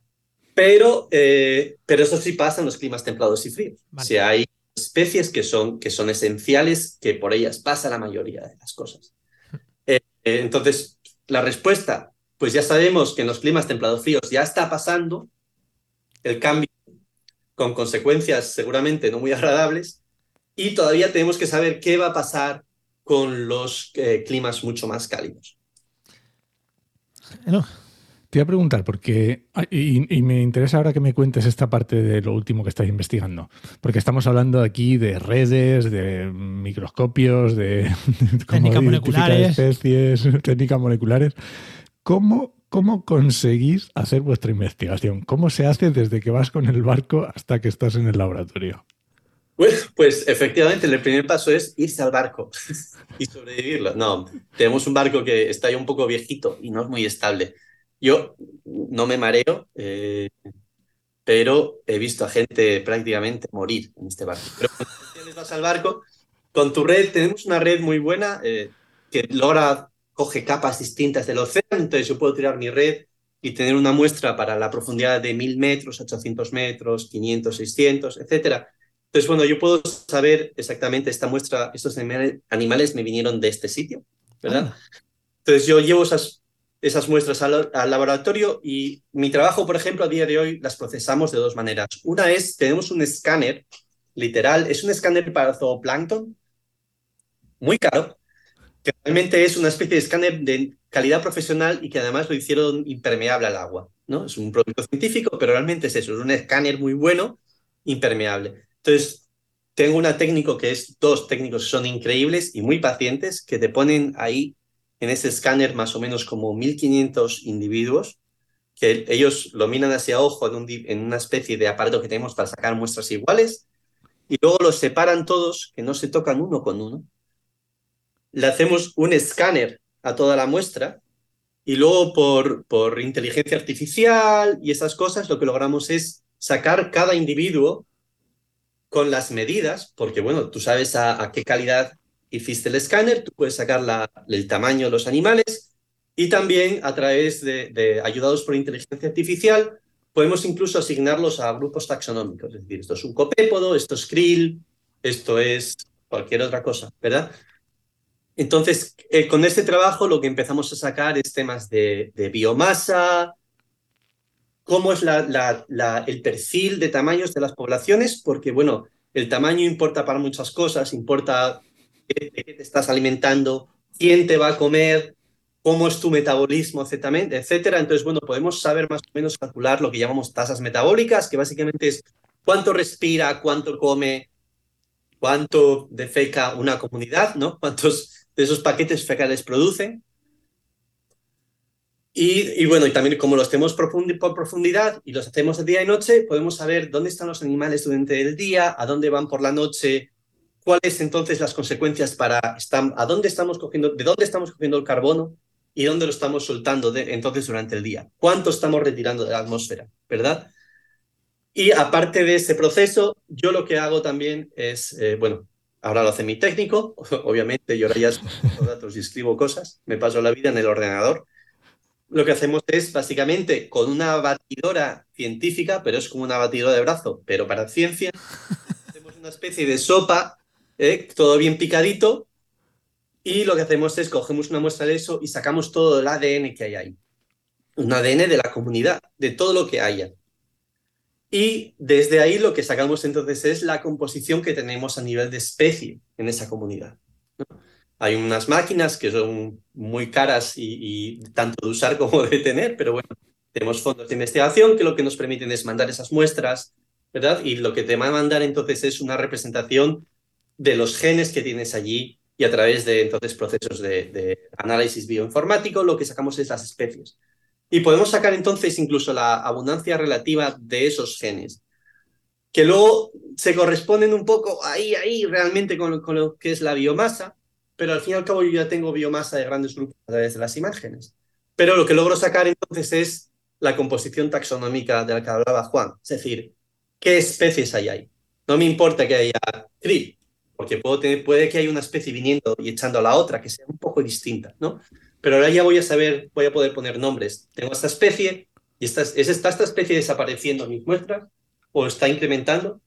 Pero, eh, pero eso sí pasa en los climas templados y fríos. Si hay especies que son, que son esenciales, que por ellas pasa la mayoría de las cosas. Eh, eh, entonces, la respuesta, pues ya sabemos que en los climas templados fríos ya está pasando el cambio con consecuencias seguramente no muy agradables y todavía tenemos que saber qué va a pasar con los climas mucho más cálidos. No. Te voy a preguntar, porque. Ah, y, me interesa ahora que me cuentes esta parte de lo último que estás investigando. Porque estamos hablando aquí de redes, de microscopios, de. técnicas moleculares. especies, técnicas moleculares. ¿Cómo, ¿Cómo conseguís hacer vuestra investigación? ¿Cómo se hace desde que vas con el barco hasta que estás en el laboratorio? Pues, pues efectivamente, el primer paso es irse al barco y sobrevivirlo. No, tenemos un barco que está ya un poco viejito y no es muy estable. Yo no me mareo, eh, pero he visto a gente prácticamente morir en este barco. Pero cuando vas al barco, con tu red, tenemos una red muy buena eh, que logra, coge capas distintas del océano, entonces yo puedo tirar mi red y tener una muestra para la profundidad de 1000 metros, 800 metros, 500, 600, etc. Entonces, bueno, yo puedo saber exactamente esta muestra, estos animales me vinieron de este sitio, ¿verdad? Entonces yo llevo esas esas muestras al, laboratorio y mi trabajo, por ejemplo, a día de hoy las procesamos de dos maneras. Una es, tenemos un escáner, literal, es un escáner para zooplancton, muy caro, que realmente es una especie de escáner de calidad profesional y que además lo hicieron impermeable al agua. ¿no? Es un producto científico, pero realmente es eso, es un escáner muy bueno, impermeable. Entonces, tengo una técnico que es, dos técnicos que son increíbles y muy pacientes, que te ponen ahí en ese escáner más o menos como 1500 individuos que ellos lo miran hacia ojo en, una especie de aparato que tenemos para sacar muestras iguales y luego los separan todos, que no se tocan uno con uno. Le hacemos un escáner a toda la muestra y luego por, por inteligencia artificial y esas cosas lo que logramos es sacar cada individuo con las medidas, porque bueno, tú sabes a qué calidad hiciste el escáner, tú puedes sacar la, el tamaño de los animales Y también a través de, ayudados por inteligencia artificial, podemos incluso asignarlos a grupos taxonómicos. Es decir, esto es un copépodo, esto es krill, esto es cualquier otra cosa, ¿verdad? Entonces, eh, con este trabajo lo que empezamos a sacar es temas de, biomasa, cómo es el perfil de tamaños de las poblaciones, porque, bueno, el tamaño importa para muchas cosas, importa de qué te estás alimentando, quién te va a comer, cómo es tu metabolismo, etcétera. Entonces, bueno, podemos saber más o menos calcular lo que llamamos tasas metabólicas, que básicamente es cuánto respira, cuánto come, cuánto defeca una comunidad, ¿no? Cuántos de esos paquetes fecales producen. Y, bueno, y también como los tenemos por profundidad y los hacemos de día y noche, podemos saber dónde están los animales durante el día, a dónde van por la noche, cuáles entonces las consecuencias para a dónde estamos cogiendo, de dónde estamos cogiendo el carbono y dónde lo estamos soltando entonces durante el día, cuánto estamos retirando de la atmósfera, ¿verdad? Y aparte de ese proceso, yo lo que hago también es, eh, bueno, ahora lo hace mi técnico, obviamente, yo ahora ya los datos y escribo cosas, me paso la vida en el ordenador, lo que hacemos es básicamente con una batidora científica, pero es como una batidora de brazo, pero para ciencia, hacemos una especie de sopa, ¿eh? todo bien picadito, y lo que hacemos es cogemos una muestra de eso y sacamos todo el ADN que hay ahí. Un ADN de la comunidad, de todo lo que haya. Y desde ahí lo que sacamos entonces es la composición que tenemos a nivel de especie en esa comunidad. Hay unas máquinas que son muy caras y, tanto de usar como de tener, pero bueno, tenemos fondos de investigación que lo que nos permiten es mandar esas muestras, ¿verdad? Y lo que te va a mandar entonces es una representación de los genes que tienes allí y a través de entonces procesos de, análisis bioinformático lo que sacamos es las especies. Y podemos sacar entonces incluso la abundancia relativa de esos genes, que luego se corresponden un poco ahí, ahí realmente con, con lo que es la biomasa, pero al fin y al cabo yo ya tengo biomasa de grandes grupos a través de las imágenes. Pero lo que logro sacar entonces es la composición taxonómica de la que hablaba Juan, es decir, qué especies hay ahí. No me importa que haya krill, porque puede que haya una especie viniendo y echando a la otra que sea un poco distinta, ¿no? Pero ahora ya voy a saber, voy a poder poner nombres. Tengo esta especie y esta, es, está esta especie desapareciendo en mis muestras o está incrementando,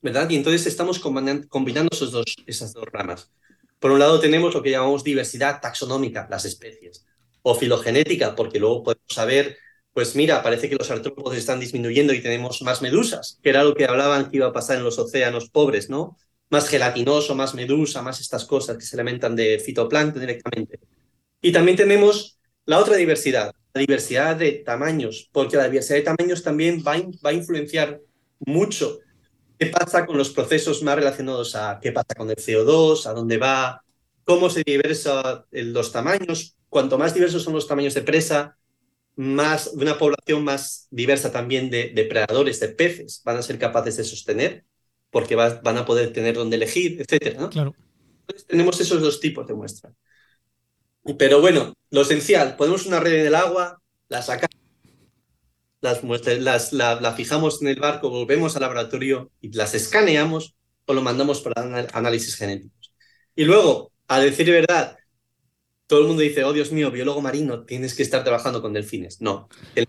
¿verdad? Y entonces estamos combinando esos dos, esas dos ramas. Por un lado tenemos lo que llamamos diversidad taxonómica, las especies, o filogenética, porque luego podemos saber, pues mira, parece que los artrópodos están disminuyendo y tenemos más medusas, que era lo que hablaban que iba a pasar en los océanos pobres, ¿no? Más gelatinoso, más medusa, más estas cosas que se alimentan de fitoplancton directamente. Y también tenemos la otra diversidad, la diversidad de tamaños, porque la diversidad de tamaños también va, a influenciar mucho ¿Qué pasa con los procesos más relacionados a qué pasa con el CO2, a dónde va, cómo se diversa los tamaños? Cuanto más diversos son los tamaños de presa, más una población más diversa también de depredadores, de peces, van a ser capaces de sostener, porque van a poder tener dónde elegir, etc. Claro. Entonces, tenemos esos dos tipos de muestras. Pero bueno, lo esencial, ponemos una red en el agua, la sacamos las muestras, las, la, fijamos en el barco, volvemos al laboratorio y las escaneamos o lo mandamos para análisis genéticos. Y luego, a decir verdad, todo el mundo dice, oh Dios mío, biólogo marino, tienes que estar trabajando con delfines. No, el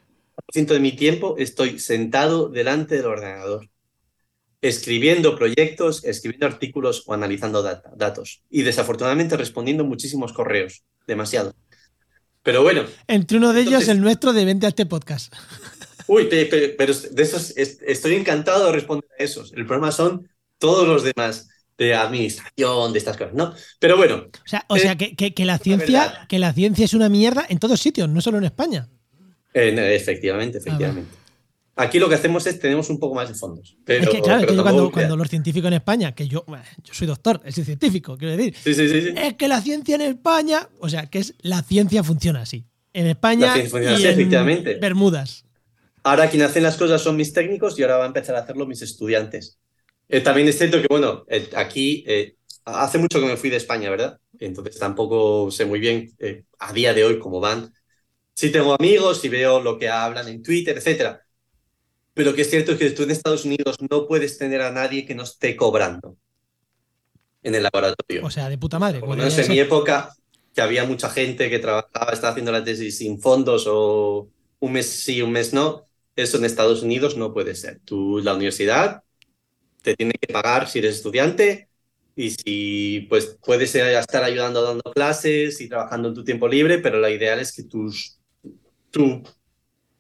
ciento de mi tiempo estoy sentado delante del ordenador, escribiendo proyectos, escribiendo artículos o analizando datos. Y desafortunadamente respondiendo muchísimos correos, demasiado. Pero bueno. Entre uno de ellos, el nuestro de Vente a este podcast. Uy, pero, de esos estoy encantado de responder a esos. El problema son todos los demás de administración, de estas cosas, ¿no? Pero bueno. O sea, eh, que, la ciencia, que la ciencia es una mierda en todos sitios, no solo en España. efectivamente, ah, efectivamente. Aquí lo que hacemos es tenemos un poco más de fondos. Pero, es que claro, cuando, los científicos en España, que yo, yo soy doctor, soy científico, quiero decir, sí, sí, sí, es que la ciencia en España, o sea, que es la ciencia funciona así. En España y en Bermudas. Ahora quien hacen las cosas son mis técnicos y ahora va a empezar a hacerlo mis estudiantes. Eh, también es cierto que, bueno, eh, aquí eh, hace mucho que me fui de España, ¿verdad? Entonces tampoco sé muy bien a día de hoy cómo van. Sí tengo amigos y veo lo que hablan en Twitter, etcétera. Pero que es cierto que tú en Estados Unidos no puedes tener a nadie que no esté cobrando en el laboratorio. O sea, de puta madre. Bueno, en mi época, que había mucha gente que trabajaba, estaba haciendo la tesis sin fondos o un mes sí, un mes no. Eso en Estados Unidos no puede ser. Tú, la universidad te tiene que pagar si eres estudiante y si pues puedes estar ayudando dando clases y trabajando en tu tiempo libre, pero la ideal es que tus, tu,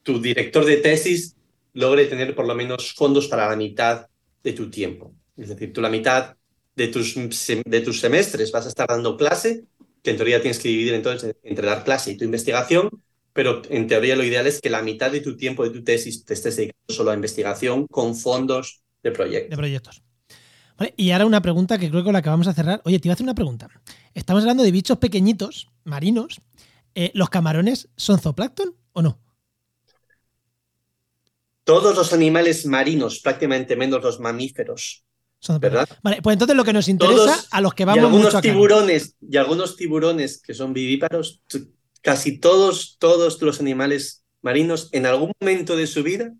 tu director de tesis logre tener por lo menos fondos para la mitad de tu tiempo. Es decir, tú la mitad de tus, de tus semestres vas a estar dando clase, que en teoría tienes que dividir entonces entre dar clase y tu investigación, pero en teoría lo ideal es que la mitad de tu tiempo de tu tesis te estés dedicando solo a investigación con fondos de proyectos. De proyectos. y ahora una pregunta que creo que la que vamos a cerrar. Oye, te iba a hacer una pregunta. Estamos hablando de bichos pequeñitos, marinos. Eh, ¿Los camarones son zooplancton o no? Todos los animales marinos, prácticamente menos los mamíferos, ¿verdad? Vale, pues entonces lo que nos interesa a los que vamos y algunos mucho tiburones y algunos tiburones que son vivíparos, casi todos todos los animales marinos en algún momento de su vida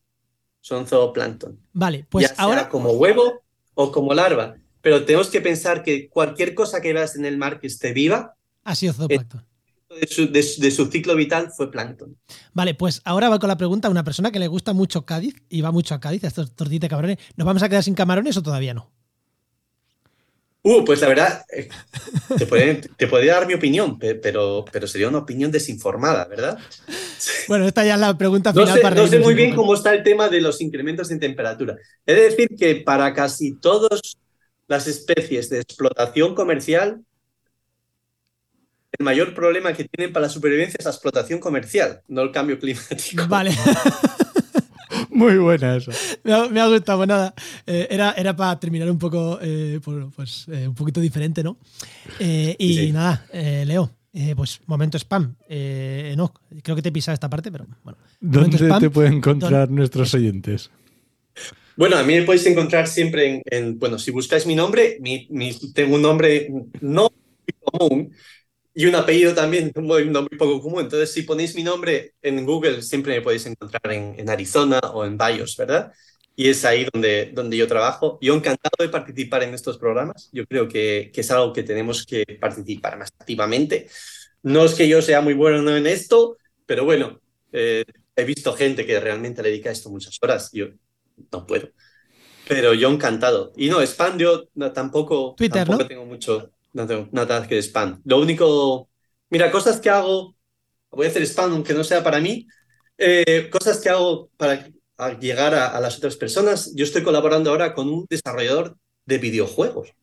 son zooplancton. Vale, pues ya ahora sea como huevo o como larva, pero tenemos que pensar que cualquier cosa que veas en el mar que esté viva ha sido zooplancton de su, ciclo vital fue plancton. Vale, pues ahora va con la pregunta a una persona que le gusta mucho Cádiz y va mucho a Cádiz, a estos tortitas de cabrones. ¿Nos vamos a quedar sin camarones o todavía no? Uh, pues la verdad, eh, te, podría, dar mi opinión, pero, pero sería una opinión desinformada, ¿verdad? Bueno, esta ya es la pregunta final no sé, para No sé muy bien cómo está el tema de los incrementos en temperatura. He de decir que para casi todas las especies de explotación comercial, el mayor problema que tienen para la supervivencia es la explotación comercial, no el cambio climático. Vale. Muy buena eso. Me ha, gustado, pues nada. Eh, era, era para terminar un poco, eh, pues, eh, un poquito diferente, ¿no? y nada, Leo, pues momento spam. no, creo que te he pisado esta parte, pero bueno. ¿Dónde te pueden encontrar nuestros oyentes? Bueno, a mí me podéis encontrar siempre en, bueno, si buscáis mi nombre, tengo un nombre no común, y un apellido también muy, muy poco común. Entonces, si ponéis mi nombre en Google, siempre me podéis encontrar en, Arizona o en Bayos, ¿verdad? Y es ahí donde, donde yo trabajo. Yo encantado de participar en estos programas. Yo creo que, que es algo que tenemos que participar más activamente. No es que yo sea muy bueno en esto, pero bueno, eh, he visto gente que realmente le dedica a esto muchas horas. Yo no puedo. Pero yo encantado. Y no, spam yo tampoco, Twitter, tampoco tengo mucho no tengo nada que de spam. Lo único, mira, cosas que hago, voy a hacer spam aunque no sea para mí, eh, cosas que hago para llegar a, las otras personas. Yo estoy colaborando ahora con un desarrollador de videojuegos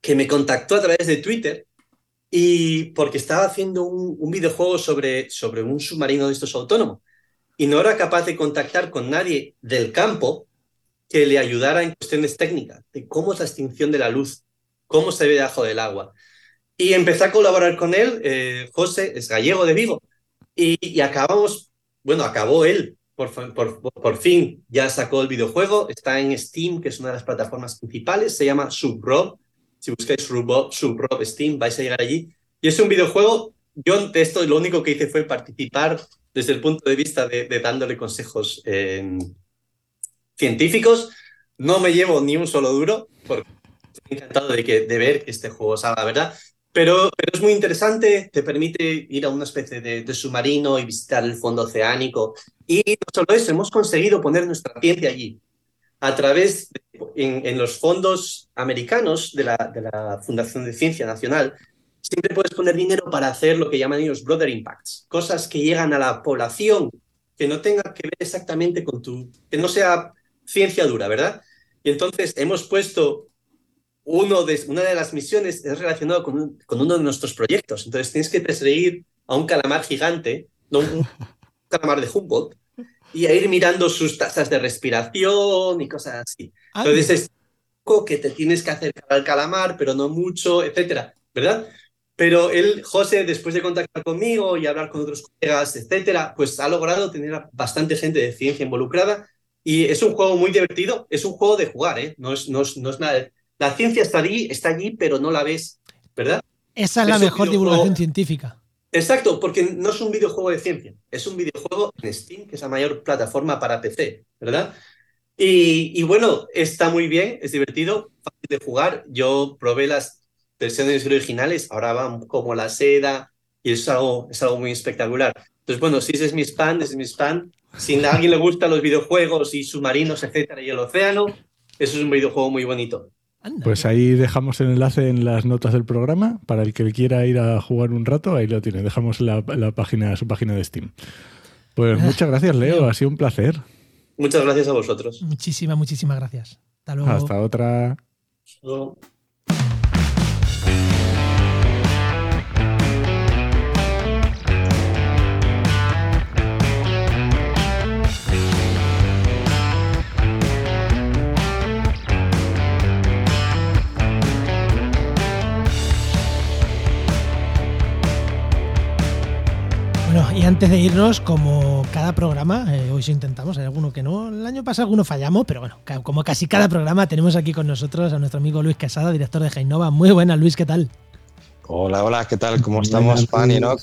que me contactó a través de Twitter y porque estaba haciendo un, videojuego sobre, sobre un submarino de estos autónomos y no era capaz de contactar con nadie del campo que le ayudara en cuestiones técnicas de cómo es la extinción de la luz cómo se ve debajo del agua. Y empecé a colaborar con él, eh, José, es gallego de Vigo, y, acabamos, bueno, acabó él, por, por, por, fin ya sacó el videojuego, está en Steam, que es una de las plataformas principales, se llama Subrob, si buscáis Subrob, Subrob Steam vais a llegar allí, y es un videojuego, yo de esto lo único que hice fue participar desde el punto de vista de, dándole consejos eh, científicos, no me llevo ni un solo duro, porque encantado de, que, de ver que este juego salga, ¿verdad? Pero, pero, es muy interesante, te permite ir a una especie de, submarino y visitar el fondo oceánico. Y no solo eso, hemos conseguido poner nuestra ciencia allí. A través, en, en, los fondos americanos de la, de la Fundación de Ciencia Nacional, siempre puedes poner dinero para hacer lo que llaman ellos brother impacts, cosas que llegan a la población, que no tenga que ver exactamente con tu, que no sea ciencia dura, ¿verdad? Y entonces hemos puesto uno de, una de las misiones es relacionado con, con, uno de nuestros proyectos. Entonces tienes que perseguir a un calamar gigante, no un calamar de Humboldt, y a ir mirando sus tasas de respiración y cosas así. Ah, Entonces es poco que te tienes que acercar al calamar, pero no mucho, etcétera, ¿verdad? Pero él, José, después de contactar conmigo y hablar con otros colegas, etcétera, pues ha logrado tener bastante gente de ciencia involucrada y es un juego muy divertido, es un juego de jugar, ¿eh? No es, no es, no es nada la ciencia está allí, está allí, pero no la ves, ¿verdad? Esa es la mejor divulgación científica. Exacto, porque no es un videojuego de ciencia, es un videojuego en Steam, que es la mayor plataforma para PC, ¿verdad? Y, bueno, está muy bien, es divertido, fácil de jugar. Yo probé las versiones originales, ahora van como la seda y es algo, es algo muy espectacular. Entonces, bueno, si ese es mi spam, ese es mi spam. Si a alguien le gustan los videojuegos y submarinos, etcétera, y el océano, eso es un videojuego muy bonito. Pues ahí dejamos el enlace en las notas del programa para el que quiera ir a jugar un rato, ahí lo tiene. Dejamos la, la página, su página de Steam. Pues muchas gracias, Leo. Ha sido un placer. Muchas gracias a vosotros. Muchísimas, muchísimas gracias. Hasta luego. Hasta otra. Y antes de irnos, como cada programa, eh, hoy sí intentamos, hay alguno que no, el año pasado algunos fallamos, pero bueno, como casi cada programa tenemos aquí con nosotros a nuestro amigo Luis Casada, director de Jainova. Muy buena, Luis, ¿qué tal? Hola, hola, ¿qué tal? ¿Cómo estamos, Pan y Noc?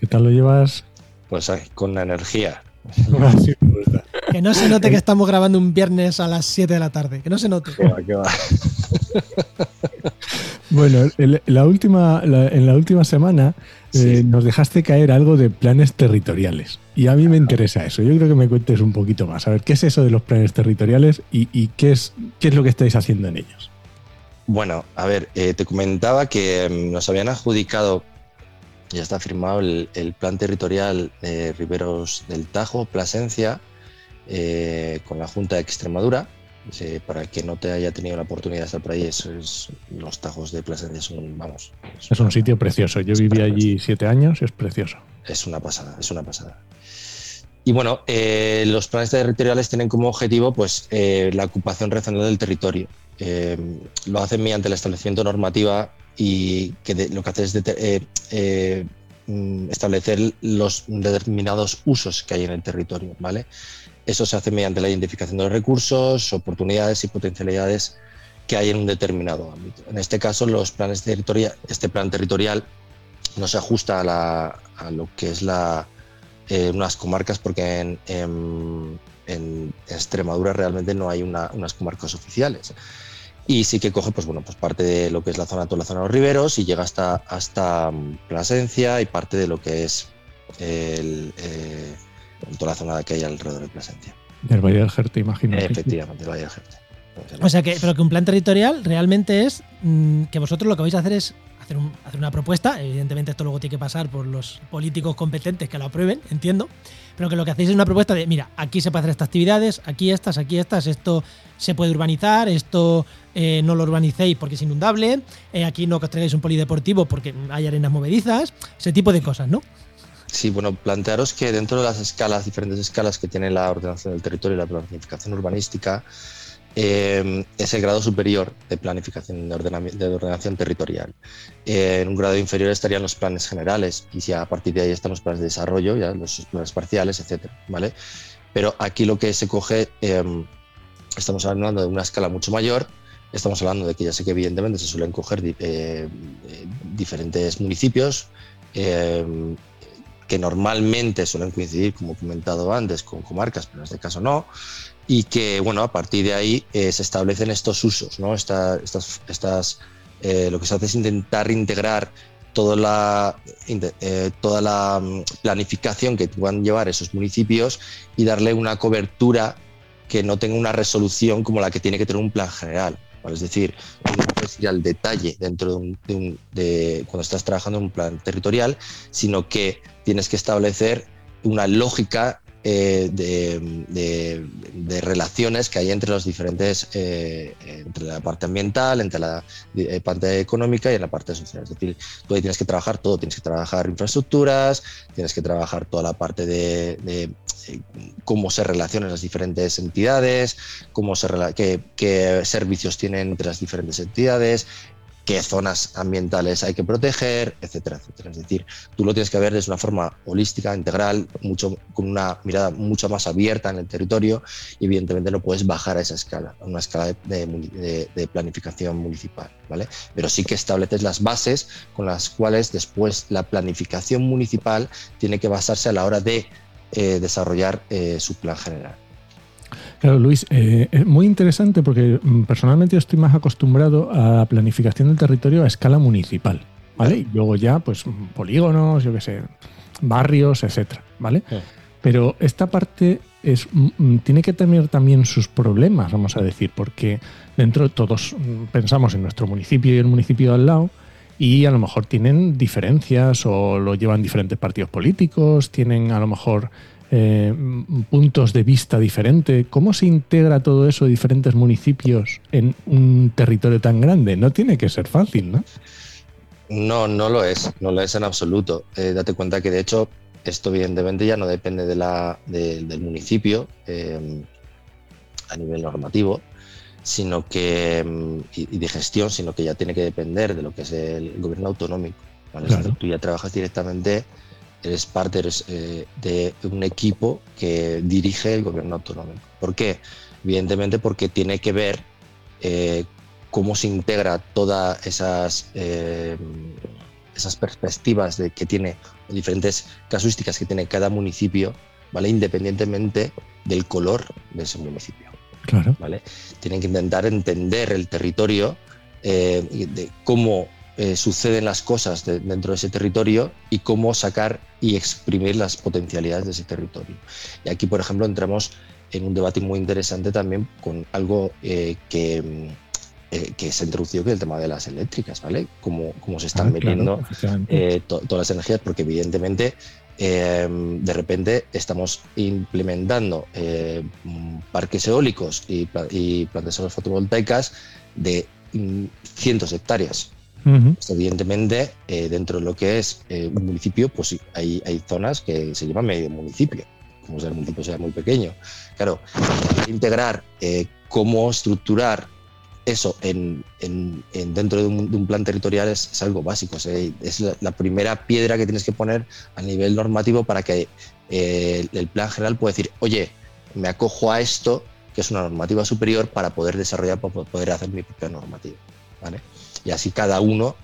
¿Qué tal lo llevas? Pues con la energía. que no se note que estamos grabando un viernes a las 7 de la tarde, que no se note. bueno, la última, en la última semana eh, nos dejaste caer algo de planes territoriales. Y a mí me interesa eso. Yo creo que me cuentes un poquito más. A ver, ¿qué es eso de los planes territoriales y, qué, es, qué es lo que estáis haciendo en ellos? Bueno, a ver, eh, te comentaba que mm, nos habían adjudicado, ya está firmado el, plan territorial de Riberos del Tajo, Plasencia, eh, con la Junta de Extremadura para el que no te haya tenido la oportunidad de estar por ahí, es, los tajos de Plasencia son, vamos. Es, un sitio precioso. Yo viví allí siete años, es precioso. Es una pasada, es una pasada. Y bueno, eh, los planes territoriales tienen como objetivo pues, eh, la ocupación racional del territorio. Eh, lo hacen mediante el establecimiento normativa y que lo que hace es mm, establecer los determinados usos que hay en el territorio, ¿vale? Eso se hace mediante la identificación de los recursos, oportunidades y potencialidades que hay en un determinado ámbito. En este caso, los planes este plan territorial no se ajusta a, lo que es la, eh, unas comarcas porque en, Extremadura realmente no hay unas comarcas oficiales. Y sí que coge pues, bueno, pues parte de lo que es la zona, toda la zona de los riberos y llega hasta, hasta mm, Plasencia y parte de lo que es el, eh, en toda la zona que hay alrededor de Plasencia. Del Valle del Jerte, imagino. efectivamente, del Valle del Jerte. O sea que, pero que un plan territorial realmente es mm, que vosotros lo que vais a hacer es hacer, hacer, una propuesta. Evidentemente, esto luego tiene que pasar por los políticos competentes que lo aprueben, entiendo. Pero que lo que hacéis es una propuesta de: mira, aquí se puede hacer estas actividades, aquí estas, aquí estas, esto se puede urbanizar, esto eh, no lo urbanicéis porque es inundable, eh, aquí no construyáis un polideportivo porque hay arenas movedizas, ese tipo de cosas, ¿no? Sí, bueno, plantearos que dentro de las escalas, diferentes escalas que tiene la ordenación del territorio y la planificación urbanística, eh, es el grado superior de planificación de, ordenación territorial. Eh, en un grado inferior estarían los planes generales y si a partir de ahí están los planes de desarrollo, ya los planes parciales, etc. ¿vale? Pero aquí lo que se coge, em, estamos hablando de una escala mucho mayor, estamos hablando de que ya sé que evidentemente se suelen coger eh, diferentes municipios, em, que normalmente suelen coincidir, como he comentado antes, con comarcas, pero en este caso no, y que, bueno, a partir de ahí eh, se establecen estos usos, ¿no? estas, estas, eh, lo que se hace es intentar integrar toda la, eh, toda la mm, planificación que puedan llevar esos municipios y darle una cobertura que no tenga una resolución como la que tiene que tener un plan general. Es decir, puedes ir al detalle dentro de, cuando estás trabajando en un plan territorial, sino que tienes que establecer una lógica eh, de, relaciones que hay entre los diferentes, eh, entre la parte ambiental, entre la eh, parte económica y en la parte social. Es decir, tú ahí tienes que trabajar todo, tienes que trabajar infraestructuras, tienes que trabajar toda la parte de, cómo se relacionan las diferentes entidades, cómo se, qué servicios tienen entre las diferentes entidades, qué zonas ambientales hay que proteger, etcétera, etcétera. Es decir, tú lo tienes que ver de una forma holística, integral, mucho, con una mirada mucho más abierta en el territorio y evidentemente no puedes bajar a esa escala, a una escala de, planificación municipal, ¿vale? Pero sí que estableces las bases con las cuales después la planificación municipal tiene que basarse a la hora de eh, desarrollar eh, su plan general. Claro, Luis, eh, es muy interesante porque mm, personalmente yo estoy más acostumbrado a la planificación del territorio a escala municipal, ¿vale? Y luego ya, pues, polígonos, yo qué sé, barrios, etcétera, ¿vale? Sí. Pero esta parte es, mm, tiene que tener también sus problemas, vamos a decir, porque dentro todos mm, pensamos en nuestro municipio y el municipio de al lado y a lo mejor tienen diferencias o lo llevan diferentes partidos políticos, tienen a lo mejor eh, puntos de vista diferentes. ¿Cómo se integra todo eso de diferentes municipios en un territorio tan grande? No tiene que ser fácil, ¿no? No, no lo es, no lo es en absoluto. Eh, date cuenta que de hecho esto evidentemente ya no depende de la, de- del municipio eh, a nivel normativo, sino que mm, y, de gestión, sino que ya tiene que depender de lo que es el gobierno autonómico. Tú ya trabajas directamente, eres parte eh, de un equipo que dirige el gobierno autonómico. ¿Por qué? Evidentemente porque tiene que ver eh, cómo se integra todas esas, eh, esas perspectivas de, que tiene, diferentes casuísticas que tiene cada municipio, ¿vale? independientemente del color de ese municipio. Claro. ¿vale? Tienen que intentar entender el territorio, de cómo eh, suceden las cosas de- dentro de ese territorio y cómo sacar y exprimir las potencialidades de ese territorio. Y aquí, por ejemplo, entramos en un debate muy interesante también con algo eh, que, mm, eh, que se introdució, que es el tema de las eléctricas, ¿vale? Cómo, cómo se están Ah, metiendo to- todas las energías, porque evidentemente eh, de repente estamos implementando eh, mm, parques eólicos y, y plantas solares fotovoltaicas de mm, cientos de hectáreas. Pues, evidentemente, eh, dentro de lo que es eh, un municipio, pues hay, hay zonas que se llaman medio municipio, como si el municipio sea muy pequeño. Claro, integrar eh, cómo estructurar eso en, en- en dentro de un, plan territorial es, algo básico. Es, la, primera piedra que tienes que poner a nivel normativo para que el plan general pueda decir, oye, me acojo a esto, que es una normativa superior, para poder desarrollar, para poder hacer mi propia normativa. ¿vale? Y así cada uno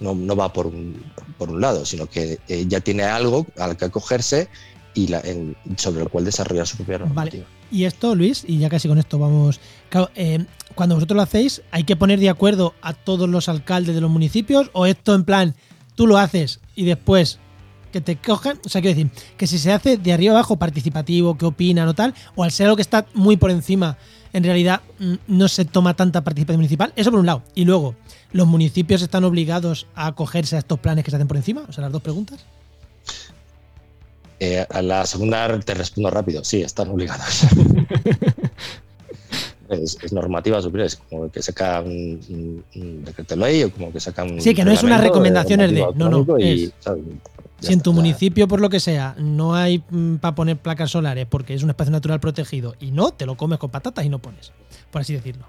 no, no va por un, por un lado, sino que eh, ya tiene algo al que acogerse y la- en- sobre el cual desarrollar su propia normativa. Y esto, Luis, y ya casi con esto vamos. Claro, eh, cuando vosotros lo hacéis, ¿hay que poner de acuerdo a todos los alcaldes de los municipios? ¿O esto en plan, tú lo haces y después que te cojan? O sea, quiero decir, que si se hace de arriba abajo participativo, qué opinan o tal, o al ser algo que está muy por encima, en realidad mm, no se toma tanta participación municipal. Eso por un lado. Y luego, ¿los municipios están obligados a acogerse a estos planes que se hacen por encima? O sea, las dos preguntas. Eh, a la segunda te respondo rápido, sí, están obligados. es, es normativa superior, es como que saca un, un- un decreto de ley o como que saca un. Sí, que no es unas reglamento recomendaciones de- no, no. Si en tu municipio, por lo que sea, no hay para poner placas solares porque es un espacio natural protegido y no, te lo comes con patatas y no pones, por así decirlo.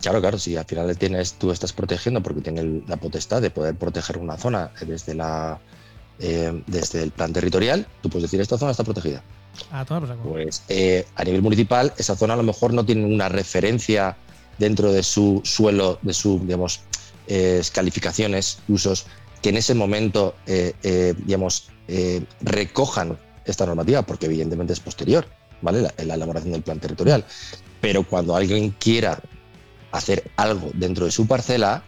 Claro, claro, si al final tienes, tú estás protegiendo porque tiene el- la potestad de poder proteger una zona desde la eh, desde el plan territorial, tú puedes decir esta zona está protegida. A tomar por. Pues eh, a nivel municipal, esa zona a lo mejor no tiene una referencia dentro de su suelo, de sus, digamos, eh, calificaciones, usos, que en ese momento, eh, eh, digamos, eh, recojan esta normativa, porque evidentemente es posterior, ¿vale? La, la elaboración del plan territorial. Pero cuando alguien quiera hacer algo dentro de su parcela,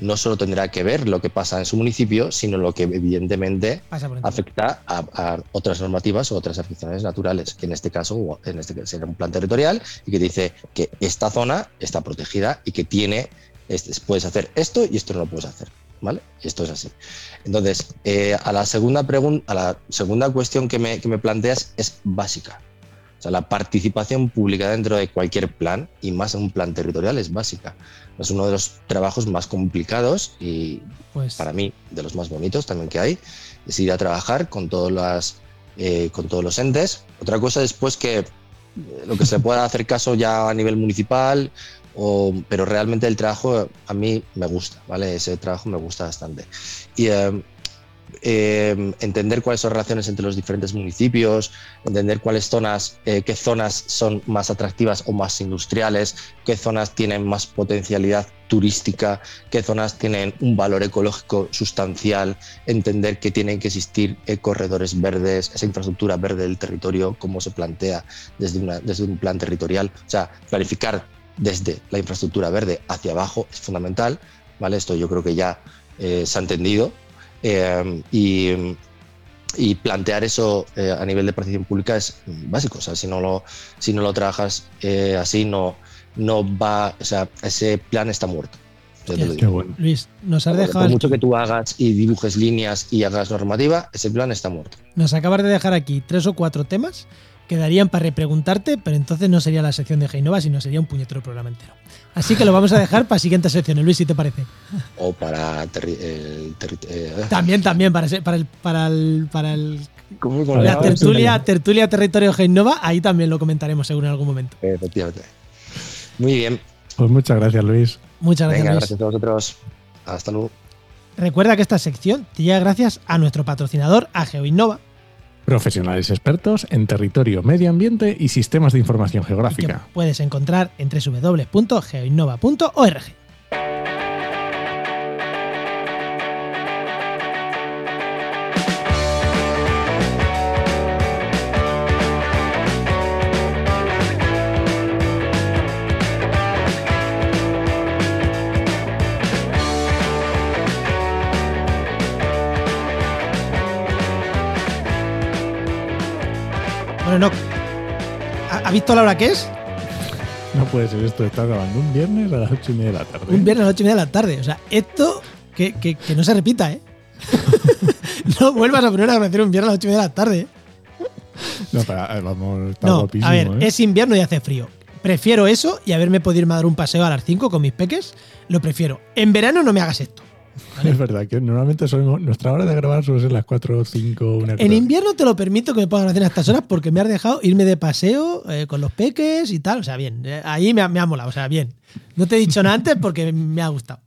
no solo tendrá que ver lo que pasa en su municipio, sino lo que evidentemente afecta a, a otras normativas o otras afecciones naturales, que en este caso, en este caso será un plan territorial y que dice que esta zona está protegida y que tiene, puedes hacer esto y esto no lo puedes hacer, ¿vale? Esto es así. Entonces, eh, a la segunda pregunta, a la segunda cuestión que me, que me planteas es básica. O sea, la participación pública dentro de cualquier plan, y más en un plan territorial, es básica. Es uno de los trabajos más complicados y Pues para mí de los más bonitos también que hay, es ir a trabajar con, todas las, eh, con todos los entes. Otra cosa después que eh, lo que se pueda hacer caso ya a nivel municipal, o- pero realmente el trabajo a mí me gusta, ¿vale? Ese trabajo me gusta bastante. Y, eh, eh, entender cuáles son relaciones entre los diferentes municipios, entender cuáles zonas, eh, qué zonas son más atractivas o más industriales, qué zonas tienen más potencialidad turística, qué zonas tienen un valor ecológico sustancial, entender que tienen que existir eh, corredores verdes, esa infraestructura verde del territorio, cómo se plantea desde, una, desde un plan territorial. O sea, planificar desde la infraestructura verde hacia abajo es fundamental. ¿vale? Esto yo creo que ya se ha entendido eh, y, plantear eso eh, a nivel de participación pública es básico. O sea, si no lo, si no lo trabajas eh, así, no, no va, o sea, ese plan está muerto. Luis, nos has dejado. Por mucho que tú hagas y dibujes líneas y hagas normativa, ese plan está muerto. Nos acabas de dejar aquí tres o cuatro temas quedarían para repreguntarte, pero entonces no sería la sección de Heinova, sino sería un puñetero programa entero. Así que lo vamos a dejar para siguientes secciones, Luis, si te parece. O para el eh, También, también, para, para el. Para el, para el la tertulia, tertulia Territorio Heinova, ahí también lo comentaremos seguro en algún momento. Efectivamente. Muy bien. Pues muchas gracias, Luis. Muchas gracias. Venga, gracias a vosotros. Hasta luego. Recuerda que esta sección te llega gracias a nuestro patrocinador, a GeoInnova Profesionales expertos en territorio, medio ambiente y sistemas de información geográfica. puedes encontrar en www.geoinnova.org. no. ¿Ha visto la hora que es? No puede ser esto, está grabando un viernes a las ocho y media de la tarde. Un viernes a las ocho y media de la tarde. O sea, esto que, que, no se repita, ¿eh? no vuelvas a poner a grabación un viernes a las ocho y media de la tarde. ¿eh? No, para, vamos, está no, guapísimo, A ver, ¿eh? es invierno y hace frío. Prefiero eso y haberme podido dar un paseo a las 5 con mis peques. Lo prefiero. En verano no me hagas esto. Es verdad que normalmente nuestra hora de grabar suele ser las 4 o 5, una En invierno te lo permito que me pongan hacer estas horas porque me has dejado irme de paseo eh, con los peques y tal. O sea, bien. Eh, ahí me ha, me ha molado. O sea, bien. No te he dicho nada antes porque me ha gustado.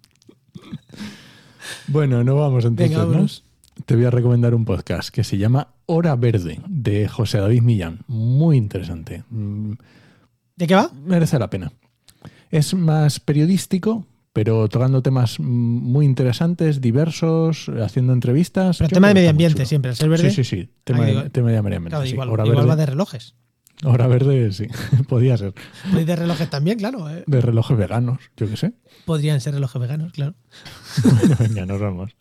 Bueno, no vamos entonces, Te voy a recomendar un podcast que se llama Hora Verde de José David Millán. Muy interesante. ¿De qué va? Merece la pena. Es más periodístico, pero tocando temas muy interesantes, diversos, haciendo entrevistas. Pero tema de medio ambiente siempre, el ser verde. Sí, sí, sí, tema, de, medio ambiente. Claro, igual, igual va de relojes. Hora verde, sí, podía ser. De relojes también, claro. ¿eh? De relojes veganos, yo qué sé. Podrían ser relojes veganos, claro. bueno, venga, nos vamos.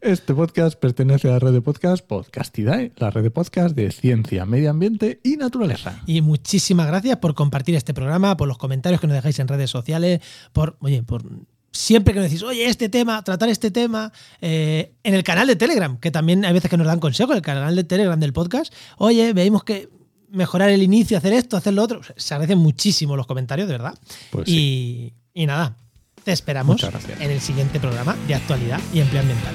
Este podcast pertenece a la red de podcast Podcastidae, la red de podcast de ciencia, medio ambiente y naturaleza. Y muchísimas gracias por compartir este programa, por los comentarios que nos dejáis en redes sociales, por, oye, por siempre que nos decís, oye, este tema, tratar este tema, eh, en el canal de Telegram, que también hay veces que nos dan consejos, el canal de Telegram del podcast, oye, veis que mejorar el inicio, hacer esto, hacer lo otro. Se agradecen muchísimo los comentarios, de verdad. Pues y, y, nada, te esperamos en el siguiente programa de actualidad y empleo ambiental.